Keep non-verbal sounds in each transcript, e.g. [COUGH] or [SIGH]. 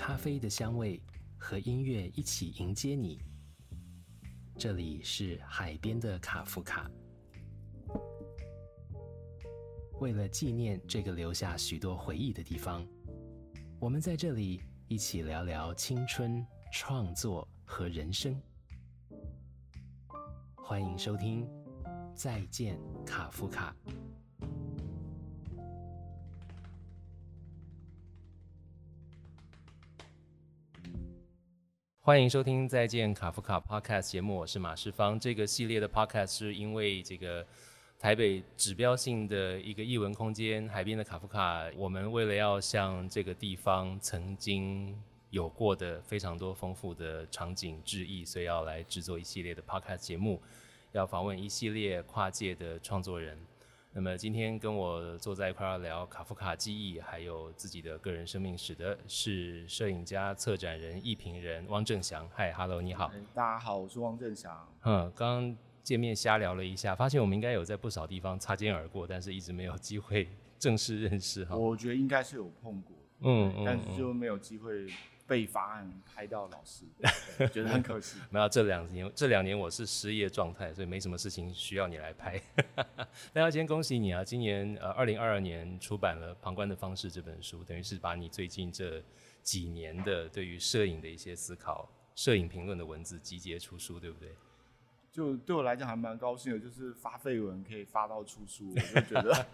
咖啡的香味和音乐一起迎接你。这里是海边的卡夫卡。为了纪念这个留下许多回忆的地方，我们在这里一起聊聊青春、创作和人生。欢迎收听《再见卡夫卡》。欢迎收听《再见卡夫卡》Podcast 节目，我是马世芳。这个系列的 Podcast 是因为这个台北指标性的一个艺文空间——海边的卡夫卡，我们为了要向这个地方曾经有过的非常多丰富的场景致意，所以要来制作一系列的 Podcast 节目，要访问一系列跨界的创作人。那么今天跟我坐在一块儿聊卡夫卡记忆，还有自己的个人生命史的是摄影家、策展人、艺评人汪正祥。嗨，Hello，你好。大家好，我是汪正祥。嗯，刚刚见面瞎聊了一下，发现我们应该有在不少地方擦肩而过，但是一直没有机会 [LAUGHS] 正式认识哈。我觉得应该是有碰过，嗯，但是就没有机会。被法案拍到老师，[LAUGHS] 觉得很可惜。[LAUGHS] 没有这两年，这两年我是失业状态，所以没什么事情需要你来拍。[LAUGHS] 那要先恭喜你啊！今年呃，二零二二年出版了《旁观的方式》这本书，等于是把你最近这几年的对于摄影的一些思考、摄影评论的文字集结出书，对不对？就对我来讲还蛮高兴的，就是发废文可以发到出书，我就觉得。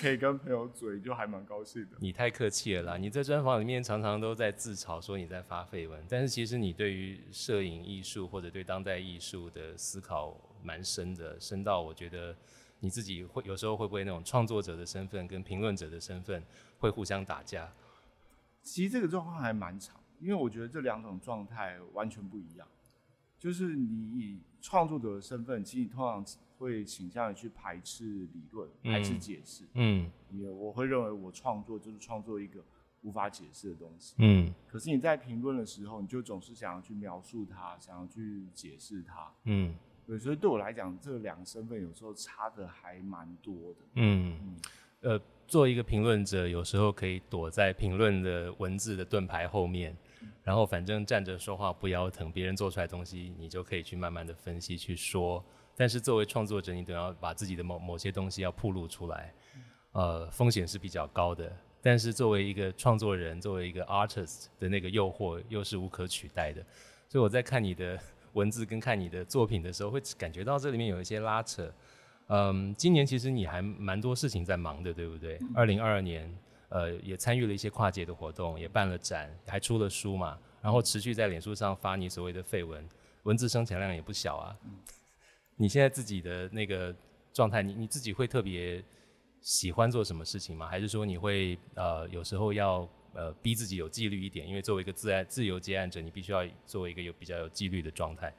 可以跟朋友嘴，就还蛮高兴的。你太客气了啦！你在专访里面常常都在自嘲说你在发绯闻，但是其实你对于摄影艺术或者对当代艺术的思考蛮深的，深到我觉得你自己会有时候会不会那种创作者的身份跟评论者的身份会互相打架？其实这个状况还蛮长，因为我觉得这两种状态完全不一样。就是你以创作者的身份，其实你通常。会倾向于去排斥理论，排斥解释。嗯，也我会认为我创作就是创作一个无法解释的东西。嗯，可是你在评论的时候，你就总是想要去描述它，想要去解释它。嗯，对，所以对我来讲，这两个身份有时候差的还蛮多的。嗯，呃，做一个评论者，有时候可以躲在评论的文字的盾牌后面，然后反正站着说话不腰疼，别人做出来东西，你就可以去慢慢的分析去说。但是作为创作者，你总要把自己的某某些东西要铺露出来，呃，风险是比较高的。但是作为一个创作人，作为一个 artist 的那个诱惑又是无可取代的。所以我在看你的文字跟看你的作品的时候，会感觉到这里面有一些拉扯。嗯，今年其实你还蛮多事情在忙的，对不对？二零二二年，呃，也参与了一些跨界的活动，也办了展，还出了书嘛。然后持续在脸书上发你所谓的绯闻，文字生产量也不小啊。你现在自己的那个状态，你你自己会特别喜欢做什么事情吗？还是说你会呃有时候要呃逼自己有纪律一点？因为作为一个自爱自由接案者，你必须要作为一个有比较有纪律的状态。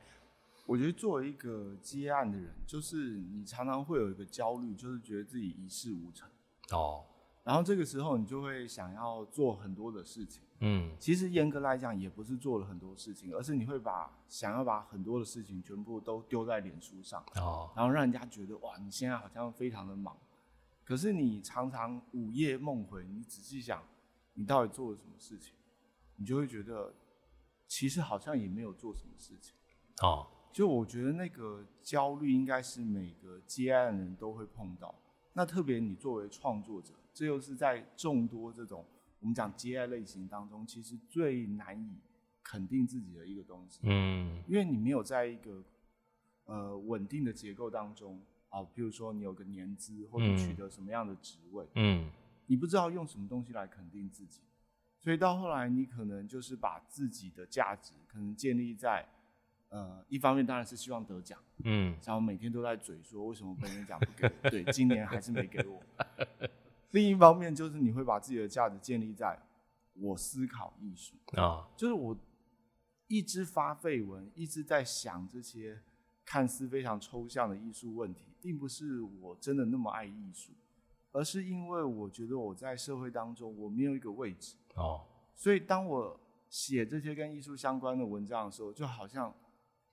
我觉得作为一个接案的人，就是你常常会有一个焦虑，就是觉得自己一事无成。哦。然后这个时候，你就会想要做很多的事情。嗯，其实严格来讲，也不是做了很多事情，而是你会把想要把很多的事情全部都丢在脸书上，哦，然后让人家觉得哇，你现在好像非常的忙。可是你常常午夜梦回，你仔细想，你到底做了什么事情，你就会觉得，其实好像也没有做什么事情。哦，就我觉得那个焦虑应该是每个接案人都会碰到。那特别你作为创作者。这又是在众多这种我们讲接爱类型当中，其实最难以肯定自己的一个东西。嗯，因为你没有在一个呃稳定的结构当中啊，比如说你有个年资或者取得什么样的职位，嗯，你不知道用什么东西来肯定自己，所以到后来你可能就是把自己的价值可能建立在。呃，一方面当然是希望得奖，嗯，然后每天都在嘴说为什么本年奖不给我，对，今年还是没给我。[LAUGHS] 另一方面就是你会把自己的价值建立在我思考艺术啊，就是我一直发废文，一直在想这些看似非常抽象的艺术问题，并不是我真的那么爱艺术，而是因为我觉得我在社会当中我没有一个位置哦，所以当我写这些跟艺术相关的文章的时候，就好像。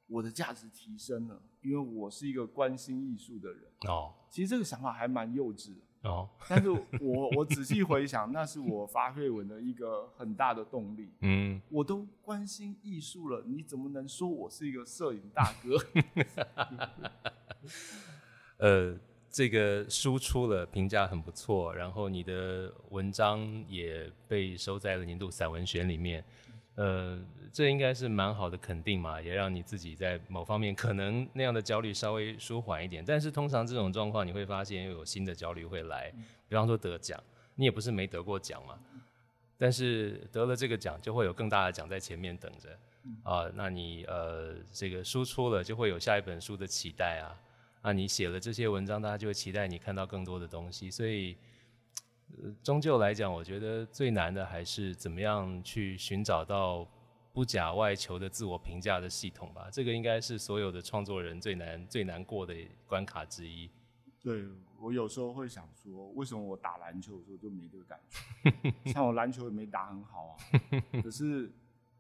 我的价值提升了，因为我是一个关心艺术的人。哦，其实这个想法还蛮幼稚的，哦，[LAUGHS] 但是我我仔细回想，那是我发绯闻的一个很大的动力。嗯，我都关心艺术了，你怎么能说我是一个摄影大哥？[LAUGHS] 呃，这个输出了，评价很不错，然后你的文章也被收在了年度散文选里面。呃，这应该是蛮好的肯定嘛，也让你自己在某方面可能那样的焦虑稍微舒缓一点。但是通常这种状况，你会发现又有新的焦虑会来。比方说得奖，你也不是没得过奖嘛，但是得了这个奖，就会有更大的奖在前面等着啊。那你呃这个输出了，就会有下一本书的期待啊。啊，你写了这些文章，大家就会期待你看到更多的东西，所以。终究来讲，我觉得最难的还是怎么样去寻找到不假外求的自我评价的系统吧。这个应该是所有的创作人最难最难过的关卡之一。对我有时候会想说，为什么我打篮球的时候就没这个感觉？[LAUGHS] 像我篮球也没打很好啊，可是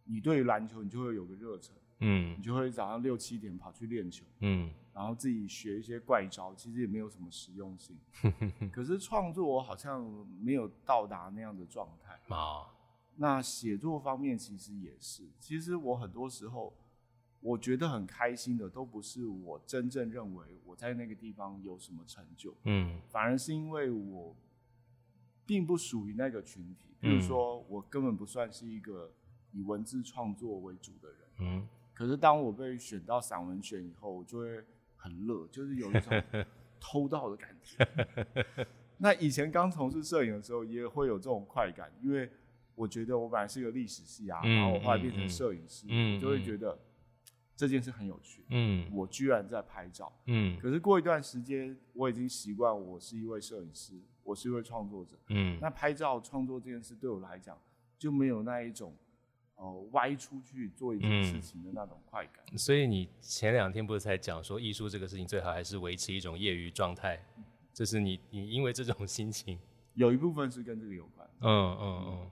你对于篮球，你就会有个热忱。嗯，你就会早上六七点跑去练球，嗯，然后自己学一些怪招，其实也没有什么实用性。[LAUGHS] 可是创作我好像没有到达那样的状态啊。那写作方面其实也是，其实我很多时候我觉得很开心的，都不是我真正认为我在那个地方有什么成就，嗯，反而是因为我并不属于那个群体。比如说，我根本不算是一个以文字创作为主的人，嗯。可是当我被选到散文选以后，我就会很乐，就是有一种 [LAUGHS] 偷到的感觉。那以前刚从事摄影的时候，也会有这种快感，因为我觉得我本来是一个历史系啊，然后我后来变成摄影师，就会觉得这件事很有趣。嗯，我居然在拍照。嗯，可是过一段时间，我已经习惯我是一位摄影师，我是一位创作者。嗯，那拍照创作这件事对我来讲就没有那一种。哦，歪出去做一件事情的那种快感。所以你前两天不是才讲说，艺术这个事情最好还是维持一种业余状态，就是你你因为这种心情，有一部分是跟这个有关。嗯嗯嗯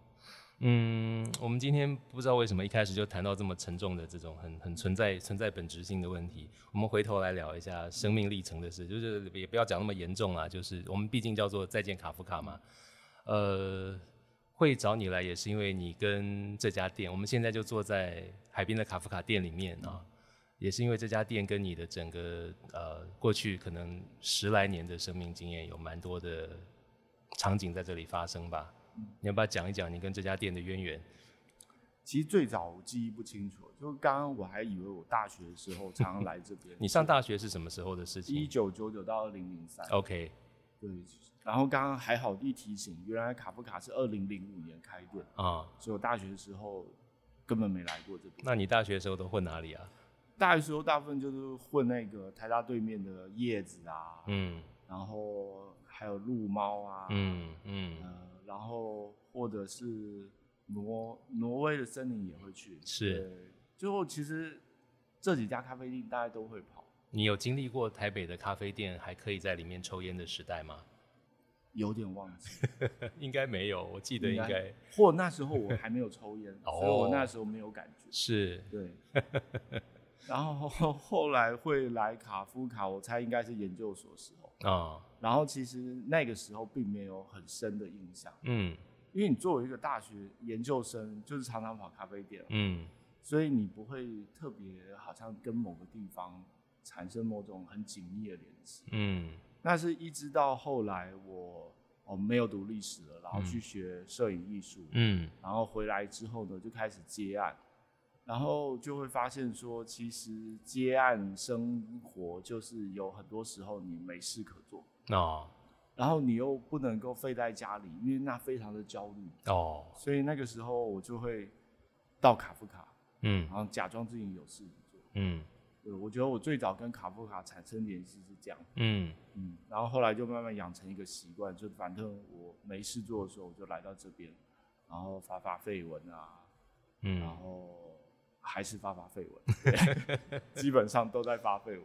嗯，我们今天不知道为什么一开始就谈到这么沉重的这种很很存在存在本质性的问题。我们回头来聊一下生命历程的事，就是也不要讲那么严重啊，就是我们毕竟叫做再见卡夫卡嘛，呃。会找你来也是因为你跟这家店，我们现在就坐在海边的卡夫卡店里面啊，也是因为这家店跟你的整个呃过去可能十来年的生命经验有蛮多的场景在这里发生吧。你要不要讲一讲你跟这家店的渊源？其实最早记忆不清楚，就刚刚我还以为我大学的时候常常来这边。[LAUGHS] 你上大学是什么时候的事情？一九九九到二零零三。OK。对。然后刚刚还好一提醒，原来卡夫卡是二零零五年开店啊，所以我大学的时候根本没来过这边。那你大学的时候都混哪里啊？大学时候大部分就是混那个台大对面的叶子啊，嗯，然后还有鹿猫啊，嗯嗯，然后或者是挪挪威的森林也会去。是。最后其实这几家咖啡店大家都会跑。你有经历过台北的咖啡店还可以在里面抽烟的时代吗？有点忘记，[LAUGHS] 应该没有，我记得应该，或那时候我还没有抽烟，[LAUGHS] 所以我那时候没有感觉。是，对。[LAUGHS] 然后后来会来卡夫卡，我猜应该是研究所时候啊。然后其实那个时候并没有很深的印象，嗯，因为你作为一个大学研究生，就是常常跑咖啡店，嗯，所以你不会特别好像跟某个地方产生某种很紧密的联系，嗯。那是一直到后来我我没有读历史了，然后去学摄影艺术，嗯，然后回来之后呢，就开始接案，然后就会发现说，其实接案生活就是有很多时候你没事可做。哦，然后你又不能够废在家里，因为那非常的焦虑。哦，所以那个时候我就会到卡夫卡，嗯，然后假装自己有事情做，嗯。对，我觉得我最早跟卡夫卡产生联系是这样，嗯嗯，然后后来就慢慢养成一个习惯，就反正我没事做的时候，我就来到这边，然后发发绯闻啊，嗯，然后还是发发绯闻，[LAUGHS] 基本上都在发绯闻。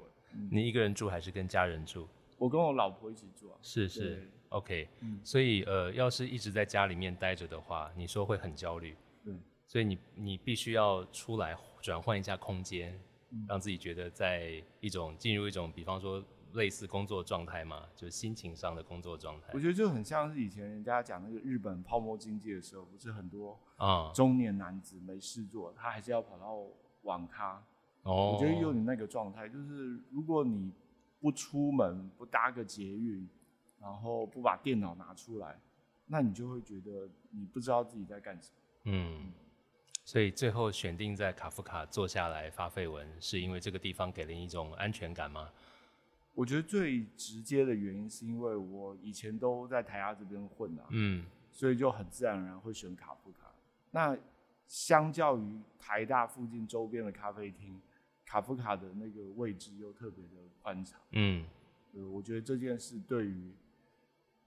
你一个人住还是跟家人住？我跟我老婆一起住啊。是是，OK，所以呃，要是一直在家里面待着的话，你说会很焦虑，对，所以你你必须要出来转换一下空间。让自己觉得在一种进入一种，比方说类似工作状态嘛？就是心情上的工作状态？我觉得就很像是以前人家讲那个日本泡沫经济的时候，不是很多啊中年男子没事做，他还是要跑到网咖。哦，我觉得有你那个状态，就是如果你不出门，不搭个捷运，然后不把电脑拿出来，那你就会觉得你不知道自己在干什么。嗯。所以最后选定在卡夫卡坐下来发废文，是因为这个地方给了你一种安全感吗？我觉得最直接的原因是因为我以前都在台亚这边混啊，嗯，所以就很自然而然会选卡夫卡。那相较于台大附近周边的咖啡厅，卡夫卡的那个位置又特别的宽敞，嗯，呃，我觉得这件事对于。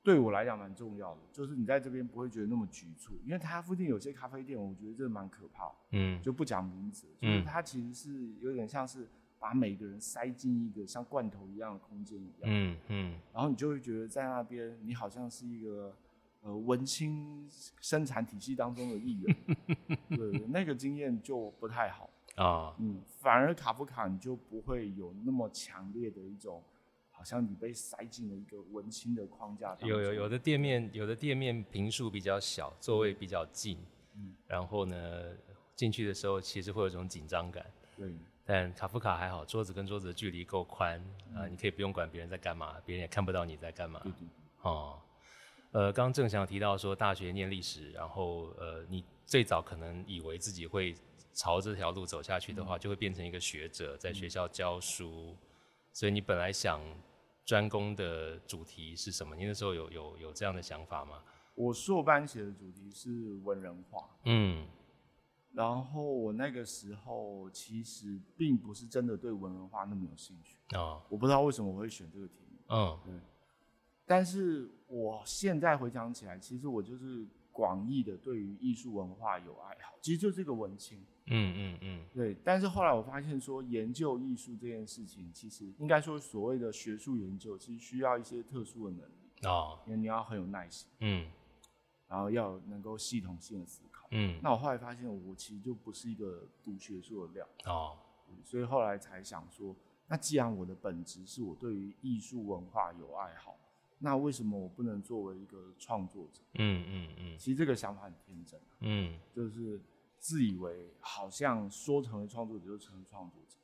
对我来讲蛮重要的，就是你在这边不会觉得那么局促，因为它附近有些咖啡店，我觉得这蛮可怕。嗯，就不讲名字，就是它其实是有点像是把每个人塞进一个像罐头一样的空间一样。嗯嗯。然后你就会觉得在那边，你好像是一个呃文青生产体系当中的一员。[LAUGHS] 对，那个经验就不太好啊。嗯，反而卡夫卡你就不会有那么强烈的一种。好像你被塞进了一个文青的框架。有有有的店面，有的店面平数比较小，座位比较近，嗯，然后呢，进去的时候其实会有一种紧张感。对。但卡夫卡还好，桌子跟桌子的距离够宽啊，你可以不用管别人在干嘛，别人也看不到你在干嘛。对对。哦，呃，刚刚郑翔提到说大学念历史，然后呃，你最早可能以为自己会朝这条路走下去的话，就会变成一个学者，在学校教书，所以你本来想。专攻的主题是什么？你那时候有有有这样的想法吗？我硕班写的主题是文人画，嗯，然后我那个时候其实并不是真的对文人画那么有兴趣。啊，我不知道为什么我会选这个题目，嗯，对，但是我现在回想起来，其实我就是广义的对于艺术文化有爱好，其实就是个文青。嗯嗯嗯，对。但是后来我发现说，研究艺术这件事情，其实应该说所谓的学术研究，其实需要一些特殊的能力啊，因为你要很有耐心，嗯，然后要能够系统性的思考，嗯。那我后来发现，我其实就不是一个读学术的料啊，所以后来才想说，那既然我的本质是我对于艺术文化有爱好，那为什么我不能作为一个创作者？嗯嗯嗯。其实这个想法很天真，嗯，就是。自以为好像说成为创作者就成为创作者，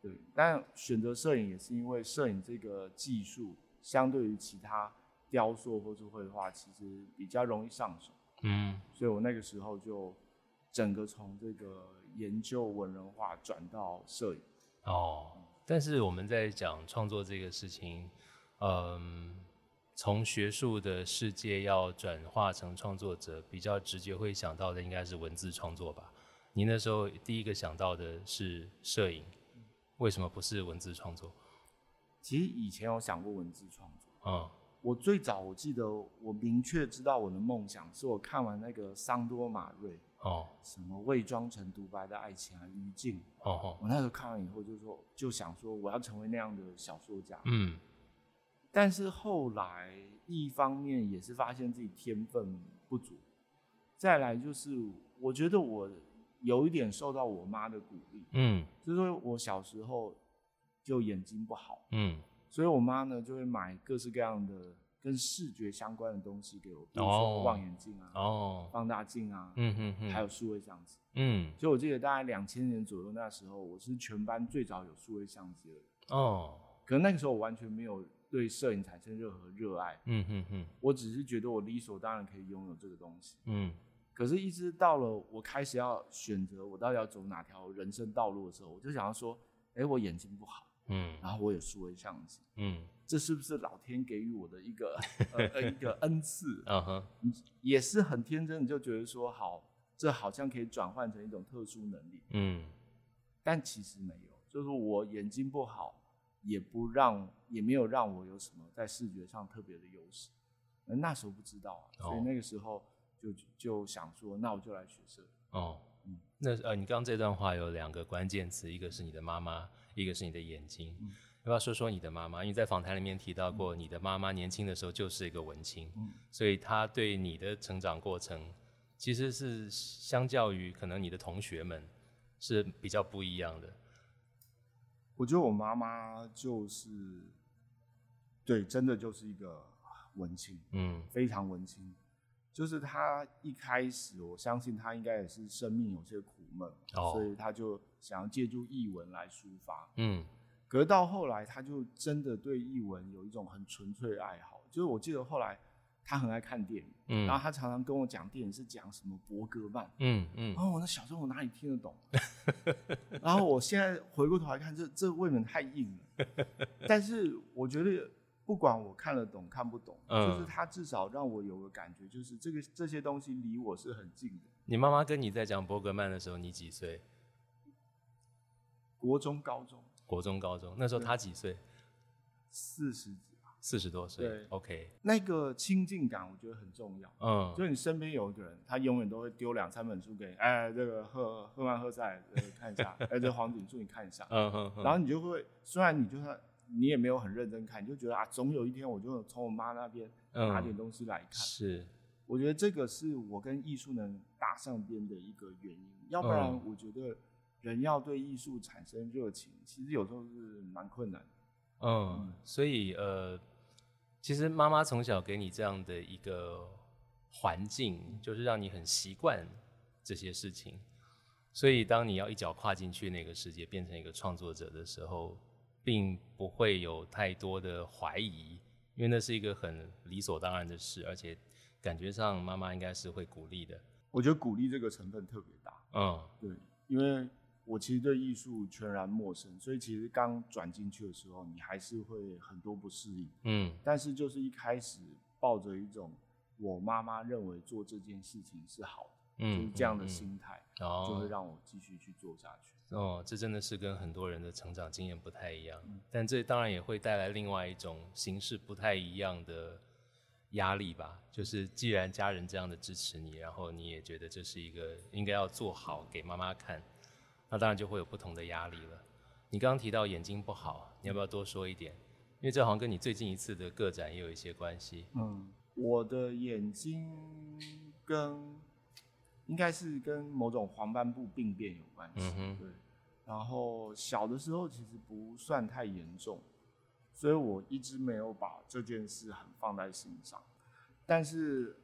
对。但选择摄影也是因为摄影这个技术相对于其他雕塑或是绘画，其实比较容易上手。嗯。所以我那个时候就整个从这个研究文人画转到摄影。哦。但是我们在讲创作这个事情，嗯。从学术的世界要转化成创作者，比较直接会想到的应该是文字创作吧？您那时候第一个想到的是摄影，为什么不是文字创作？其实以前有想过文字创作。嗯，我最早我记得我明确知道我的梦想，是我看完那个桑多马瑞哦，什么伪装成独白的爱情啊，于静哦哦，我那时候看完以后就说，就想说我要成为那样的小说家。嗯。但是后来，一方面也是发现自己天分不足，再来就是我觉得我有一点受到我妈的鼓励，嗯，就是说我小时候就眼睛不好，嗯，所以我妈呢就会买各式各样的跟视觉相关的东西给我，比如说望远镜啊，哦，放大镜啊，嗯嗯嗯，还有数位相机，嗯，所以我记得大概两千年左右那时候，我是全班最早有数位相机的人，哦，可能那个时候我完全没有。对摄影产生任何热爱，嗯嗯嗯，我只是觉得我理所当然可以拥有这个东西，嗯，可是，一直到了我开始要选择我到底要走哪条人生道路的时候，我就想要说，哎，我眼睛不好，嗯，然后我有数位相机，嗯，这是不是老天给予我的一个呃 [LAUGHS] 一个恩赐？嗯哼，也是很天真的就觉得说，好，这好像可以转换成一种特殊能力，嗯，但其实没有，就是我眼睛不好。也不让，也没有让我有什么在视觉上特别的优势。那时候不知道啊，所以那个时候就就想说，那我就来学摄影。哦，嗯，那呃，你刚刚这段话有两个关键词，一个是你的妈妈，一个是你的眼睛。要不要说说你的妈妈？因为在访谈里面提到过，你的妈妈年轻的时候就是一个文青，所以她对你的成长过程，其实是相较于可能你的同学们是比较不一样的。我觉得我妈妈就是对，真的就是一个文青，嗯，非常文青。就是她一开始，我相信她应该也是生命有些苦闷，所以她就想要借助译文来抒发。嗯，可是到后来，她就真的对译文有一种很纯粹的爱好。就是我记得后来他很爱看电影，嗯，然后他常常跟我讲电影是讲什么伯格曼，嗯嗯，然后我那小时候我哪里听得懂？然后我现在回过头来看，这这未免太硬了。[LAUGHS] 但是我觉得。不管我看得懂看不懂，就是他至少让我有个感觉，就是这个这些东西离我是很近的。你妈妈跟你在讲伯格曼的时候，你几岁？国中、高中。国中、高中，那时候他几岁？四十。四十多岁。对，OK。那个亲近感我觉得很重要。嗯。就你身边有一个人，他永远都会丢两三本书给你，哎，这个赫赫曼赫塞看一下，[LAUGHS] 哎，这黄景树你看一下。嗯嗯。然后你就会，虽然你就算。你也没有很认真看，你就觉得啊，总有一天我就从我妈那边拿点东西来看。是，我觉得这个是我跟艺术能搭上边的一个原因。要不然，我觉得人要对艺术产生热情，其实有时候是蛮困难。嗯，所以呃，其实妈妈从小给你这样的一个环境，就是让你很习惯这些事情。所以当你要一脚跨进去那个世界，变成一个创作者的时候。并不会有太多的怀疑，因为那是一个很理所当然的事，而且感觉上妈妈应该是会鼓励的。我觉得鼓励这个成分特别大。嗯，对，因为我其实对艺术全然陌生，所以其实刚转进去的时候，你还是会很多不适应。嗯，但是就是一开始抱着一种我妈妈认为做这件事情是好的。就是这样的心态，就会让我继续去做下去。哦，这真的是跟很多人的成长经验不太一样，但这当然也会带来另外一种形式不太一样的压力吧。就是既然家人这样的支持你，然后你也觉得这是一个应该要做好给妈妈看，那当然就会有不同的压力了。你刚刚提到眼睛不好，你要不要多说一点？因为这好像跟你最近一次的个展也有一些关系。嗯，我的眼睛跟。应该是跟某种黄斑部病变有关系，嗯对。然后小的时候其实不算太严重，所以我一直没有把这件事很放在心上。但是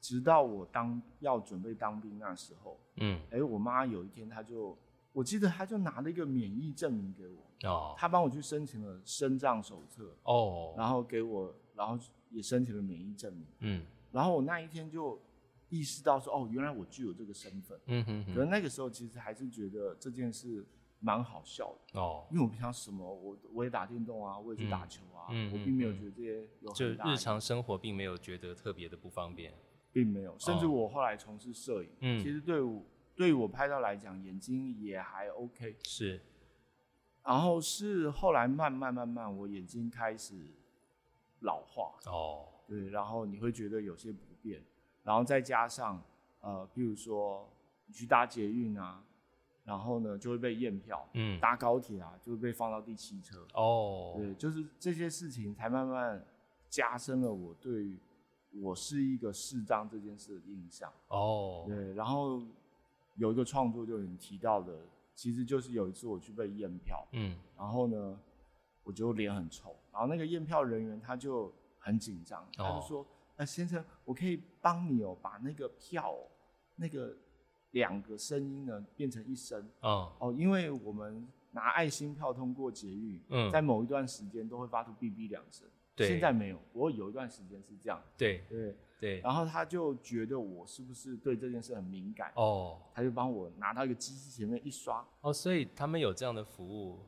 直到我当要准备当兵那时候，嗯，哎，我妈有一天她就，我记得他就拿了一个免疫证明给我，哦，他帮我去申请了身障手册，哦，然后给我，然后也申请了免疫证明，嗯，然后我那一天就。意识到说哦，原来我具有这个身份。嗯哼。可能那个时候其实还是觉得这件事蛮好笑的哦，因为我平常什么我我也打电动啊，我也去打球啊，我并没有觉得这些有就日常生活并没有觉得特别的不方便，并没有。甚至我后来从事摄影，嗯，其实对我对于我拍照来讲，眼睛也还 OK。是。然后是后来慢慢慢慢，我眼睛开始老化哦，对，然后你会觉得有些不便。然后再加上，呃，比如说你去搭捷运啊，然后呢就会被验票，嗯，搭高铁啊就会被放到第七车，哦，对，就是这些事情才慢慢加深了我对我是一个视障这件事的印象，哦，对，然后有一个创作就你提到的，其实就是有一次我去被验票，嗯，然后呢我就脸很臭，然后那个验票人员他就很紧张，他就说。那先生，我可以帮你哦，把那个票，那个两个声音呢变成一声。哦哦，因为我们拿爱心票通过捷运，嗯，在某一段时间都会发出哔哔两声。对，现在没有，不过有一段时间是这样。对对对。然后他就觉得我是不是对这件事很敏感？哦，他就帮我拿到一个机器前面一刷。哦，所以他们有这样的服务。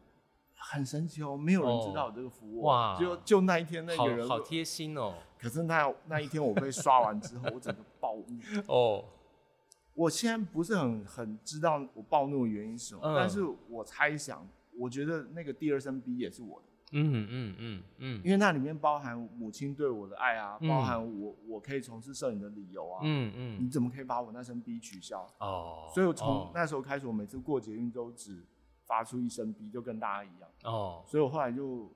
很神奇哦，没有人知道有这个服务哇！就就那一天那个人好贴心哦。可是那那一天我被刷完之后，我整个暴怒哦。[LAUGHS] 我现在不是很很知道我暴怒的原因是什么，但是我猜想，我觉得那个第二声 B 也是我的。嗯嗯嗯嗯，因为那里面包含母亲对我的爱啊，包含我我可以从事摄影的理由啊。嗯嗯，你怎么可以把我那声 B 取消？哦，所以我从那时候开始，我每次过节运都只。发出一声逼，就跟大家一样哦，所以我后来就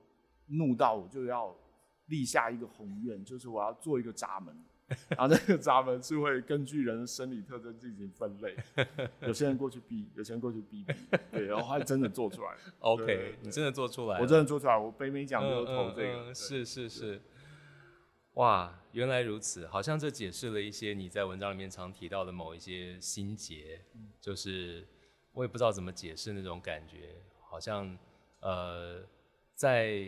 怒到，我就要立下一个宏愿，就是我要做一个闸门然后这个闸门是会根据人的生理特征进行分类，[LAUGHS] 有些人过去 B，有些人过去 B B，对，然后还真的做出来。OK，你真的做出来？我真的做出来，我北美奖就投这个。是是是，哇，原来如此，好像这解释了一些你在文章里面常提到的某一些心结，就是我也不知道怎么解释那种感觉，好像呃，在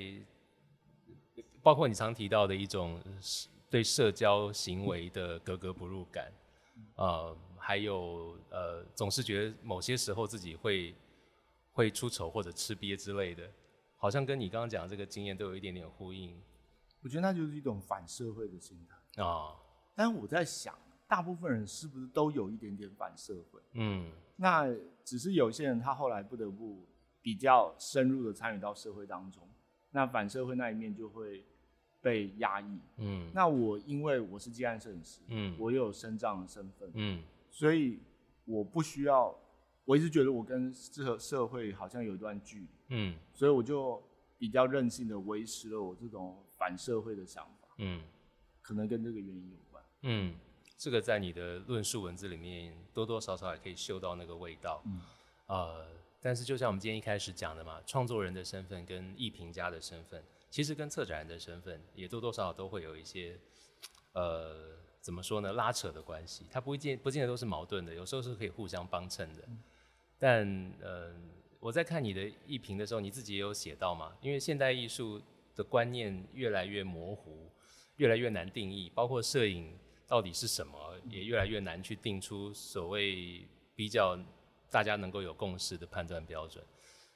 包括你常提到的一种。对社交行为的格格不入感，呃，还有呃，总是觉得某些时候自己会会出丑或者吃瘪之类的，好像跟你刚刚讲的这个经验都有一点点呼应。我觉得那就是一种反社会的心态啊。但是我在想，大部分人是不是都有一点点反社会？嗯，那只是有些人他后来不得不比较深入的参与到社会当中，那反社会那一面就会。被压抑，嗯，那我因为我是接案摄影师，嗯，我又有身障的身份，嗯，所以我不需要，我一直觉得我跟这个社会好像有一段距离，嗯，所以我就比较任性的维持了我这种反社会的想法，嗯，可能跟这个原因有关，嗯，这个在你的论述文字里面多多少少也可以嗅到那个味道，嗯，呃，但是就像我们今天一开始讲的嘛，创作人的身份跟艺评家的身份。其实跟策展人的身份也多多少少都会有一些，呃，怎么说呢？拉扯的关系，它不一定不见得都是矛盾的，有时候是可以互相帮衬的。但呃，我在看你的艺评的时候，你自己也有写到嘛？因为现代艺术的观念越来越模糊，越来越难定义，包括摄影到底是什么，也越来越难去定出所谓比较大家能够有共识的判断标准，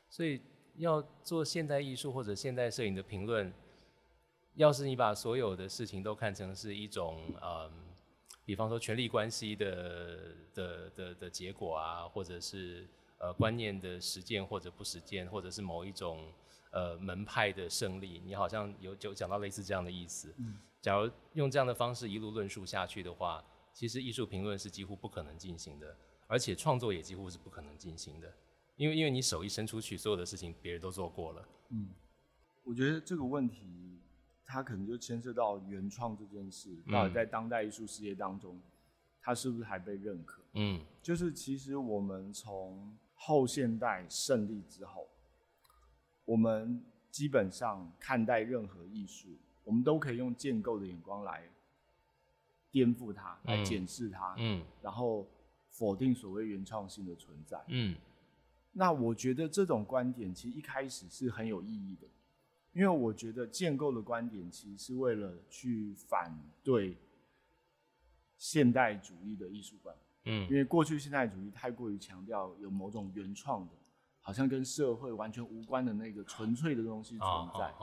所以。要做现代艺术或者现代摄影的评论，要是你把所有的事情都看成是一种，嗯，比方说权力关系的的的的结果啊，或者是呃观念的实践或者不实践，或者是某一种呃门派的胜利，你好像有就讲到类似这样的意思。嗯。假如用这样的方式一路论述下去的话，其实艺术评论是几乎不可能进行的，而且创作也几乎是不可能进行的。因为因为你手一伸出去，所有的事情别人都做过了。嗯，我觉得这个问题，它可能就牵涉到原创这件事，到底在当代艺术世界当中，它是不是还被认可？嗯，就是其实我们从后现代胜利之后，我们基本上看待任何艺术，我们都可以用建构的眼光来颠覆它，来检视它，嗯，然后否定所谓原创性的存在，嗯。那我觉得这种观点其实一开始是很有意义的，因为我觉得建构的观点其实是为了去反对现代主义的艺术观。嗯，因为过去现代主义太过于强调有某种原创的，好像跟社会完全无关的那个纯粹的东西存在。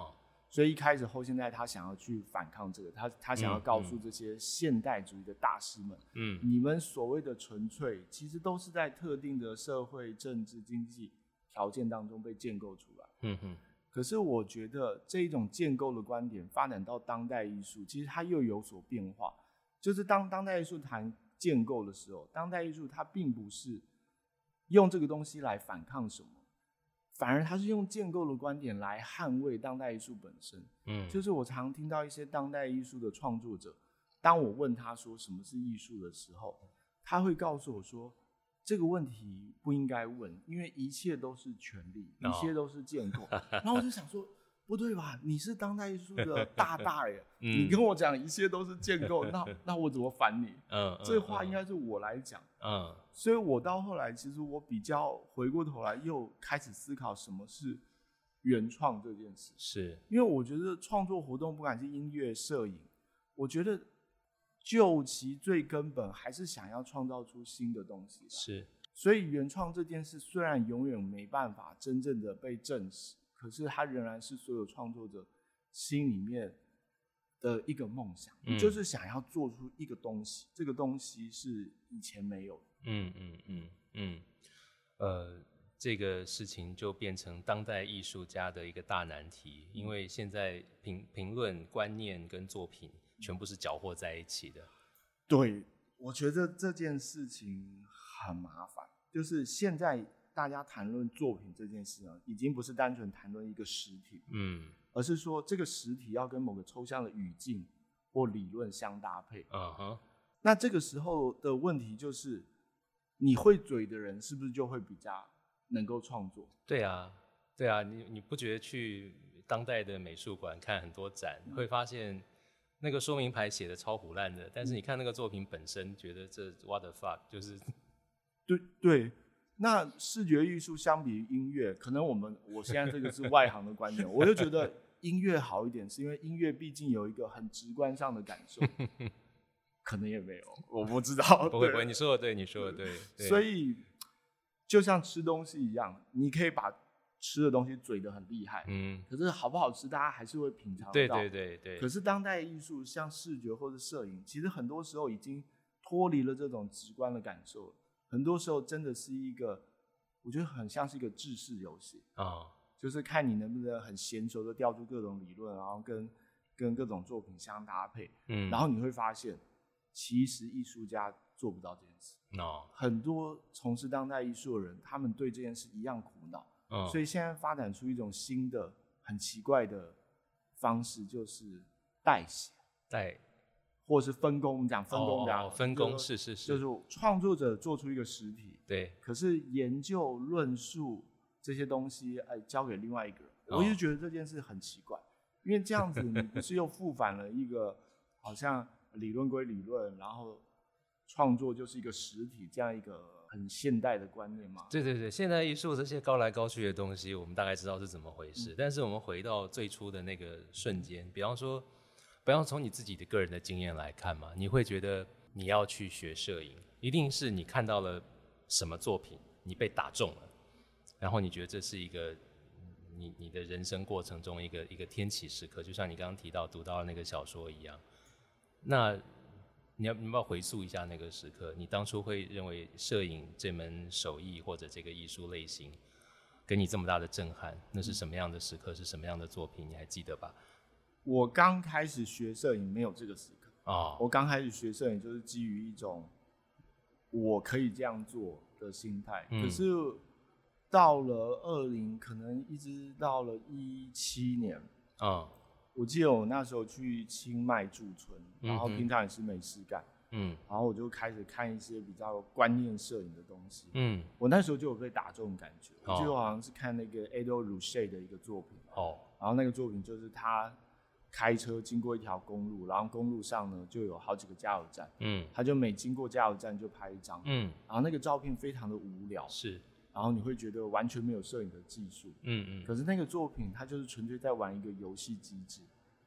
所以一开始后现代他想要去反抗这个，他他想要告诉这些现代主义的大师们，嗯，你们所谓的纯粹，其实都是在特定的社会、政治、经济条件当中被建构出来。嗯哼。可是我觉得这一种建构的观点发展到当代艺术，其实它又有所变化。就是当当代艺术谈建构的时候，当代艺术它并不是用这个东西来反抗什么。反而他是用建构的观点来捍卫当代艺术本身。嗯，就是我常听到一些当代艺术的创作者，当我问他说什么是艺术的时候，他会告诉我说，这个问题不应该问，因为一切都是权利，一切都是建构。然后我就想说。不对吧？你是当代艺术的大 [LAUGHS] 大爷，你跟我讲一切都是建构，那那我怎么反你？嗯，这话应该是我来讲。嗯，所以我到后来，其实我比较回过头来，又开始思考什么是原创这件事。是，因为我觉得创作活动，不管是音乐、摄影，我觉得就其最根本，还是想要创造出新的东西。是，所以原创这件事，虽然永远没办法真正的被证实。可是它仍然是所有创作者心里面的一个梦想，就是想要做出一个东西，这个东西是以前没有的。嗯嗯嗯嗯，呃，这个事情就变成当代艺术家的一个大难题，因为现在评评论观念跟作品全部是搅和在一起的。对，我觉得这件事情很麻烦，就是现在。大家谈论作品这件事啊，已经不是单纯谈论一个实体，嗯，而是说这个实体要跟某个抽象的语境或理论相搭配。嗯哼。那这个时候的问题就是，你会嘴的人是不是就会比较能够创作？对啊，对啊，你你不觉得去当代的美术馆看很多展，会发现那个说明牌写的超胡烂的，但是你看那个作品本身，觉得这 what the fuck，就是，对对。那视觉艺术相比于音乐，可能我们我现在这个是外行的观点，[LAUGHS] 我就觉得音乐好一点，是因为音乐毕竟有一个很直观上的感受。可能也没有，我不知道。[LAUGHS] 不会不会，你说的对，你说的 [LAUGHS] 对。所以就像吃东西一样，你可以把吃的东西嘴的很厉害，嗯，可是好不好吃，大家还是会品尝到。对对对对。可是当代艺术，像视觉或者摄影，其实很多时候已经脱离了这种直观的感受，很多时候真的是一个，我觉得很像是一个制式游戏啊，就是看你能不能很娴熟的调出各种理论，然后跟跟各种作品相搭配，嗯，然后你会发现。其实艺术家做不到这件事。哦，很多从事当代艺术的人，他们对这件事一样苦恼。嗯，所以现在发展出一种新的、很奇怪的方式，就是代写、代，或是分工。我们讲分工的，分工是是是，就是创作者做出一个实体，对，可是研究论述这些东西，哎，交给另外一个人。我就觉得这件事很奇怪，因为这样子你不是又 [LAUGHS] 复返了一个好像。理论归理论，然后创作就是一个实体，这样一个很现代的观念嘛。对对对，现代艺术这些高来高去的东西，我们大概知道是怎么回事。但是我们回到最初的那个瞬间，比方说，不要从你自己的个人的经验来看嘛，你会觉得你要去学摄影，一定是你看到了什么作品，你被打中了，然后你觉得这是一个你你的人生过程中一个一个天启时刻，就像你刚刚提到读到那个小说一样。那你要你要不要回溯一下那个时刻？你当初会认为摄影这门手艺或者这个艺术类型给你这么大的震撼，那是什么样的时刻？是什么样的作品？你还记得吧？我刚开始学摄影没有这个时刻啊！我刚开始学摄影就是基于一种我可以这样做的心态。可是到了二零，可能一直到了一七年啊。我记得我那时候去清迈驻村，然后平常也是没事干，嗯，然后我就开始看一些比较观念摄影的东西，嗯，我那时候就有被打中感觉，我记得好像是看那个 Ado Rusche 的一个作品，哦，然后那个作品就是他开车经过一条公路，然后公路上呢就有好几个加油站，嗯，他就每经过加油站就拍一张，嗯，然后那个照片非常的无聊，是。然后你会觉得完全没有摄影的技术，嗯嗯。可是那个作品，它就是纯粹在玩一个游戏机制，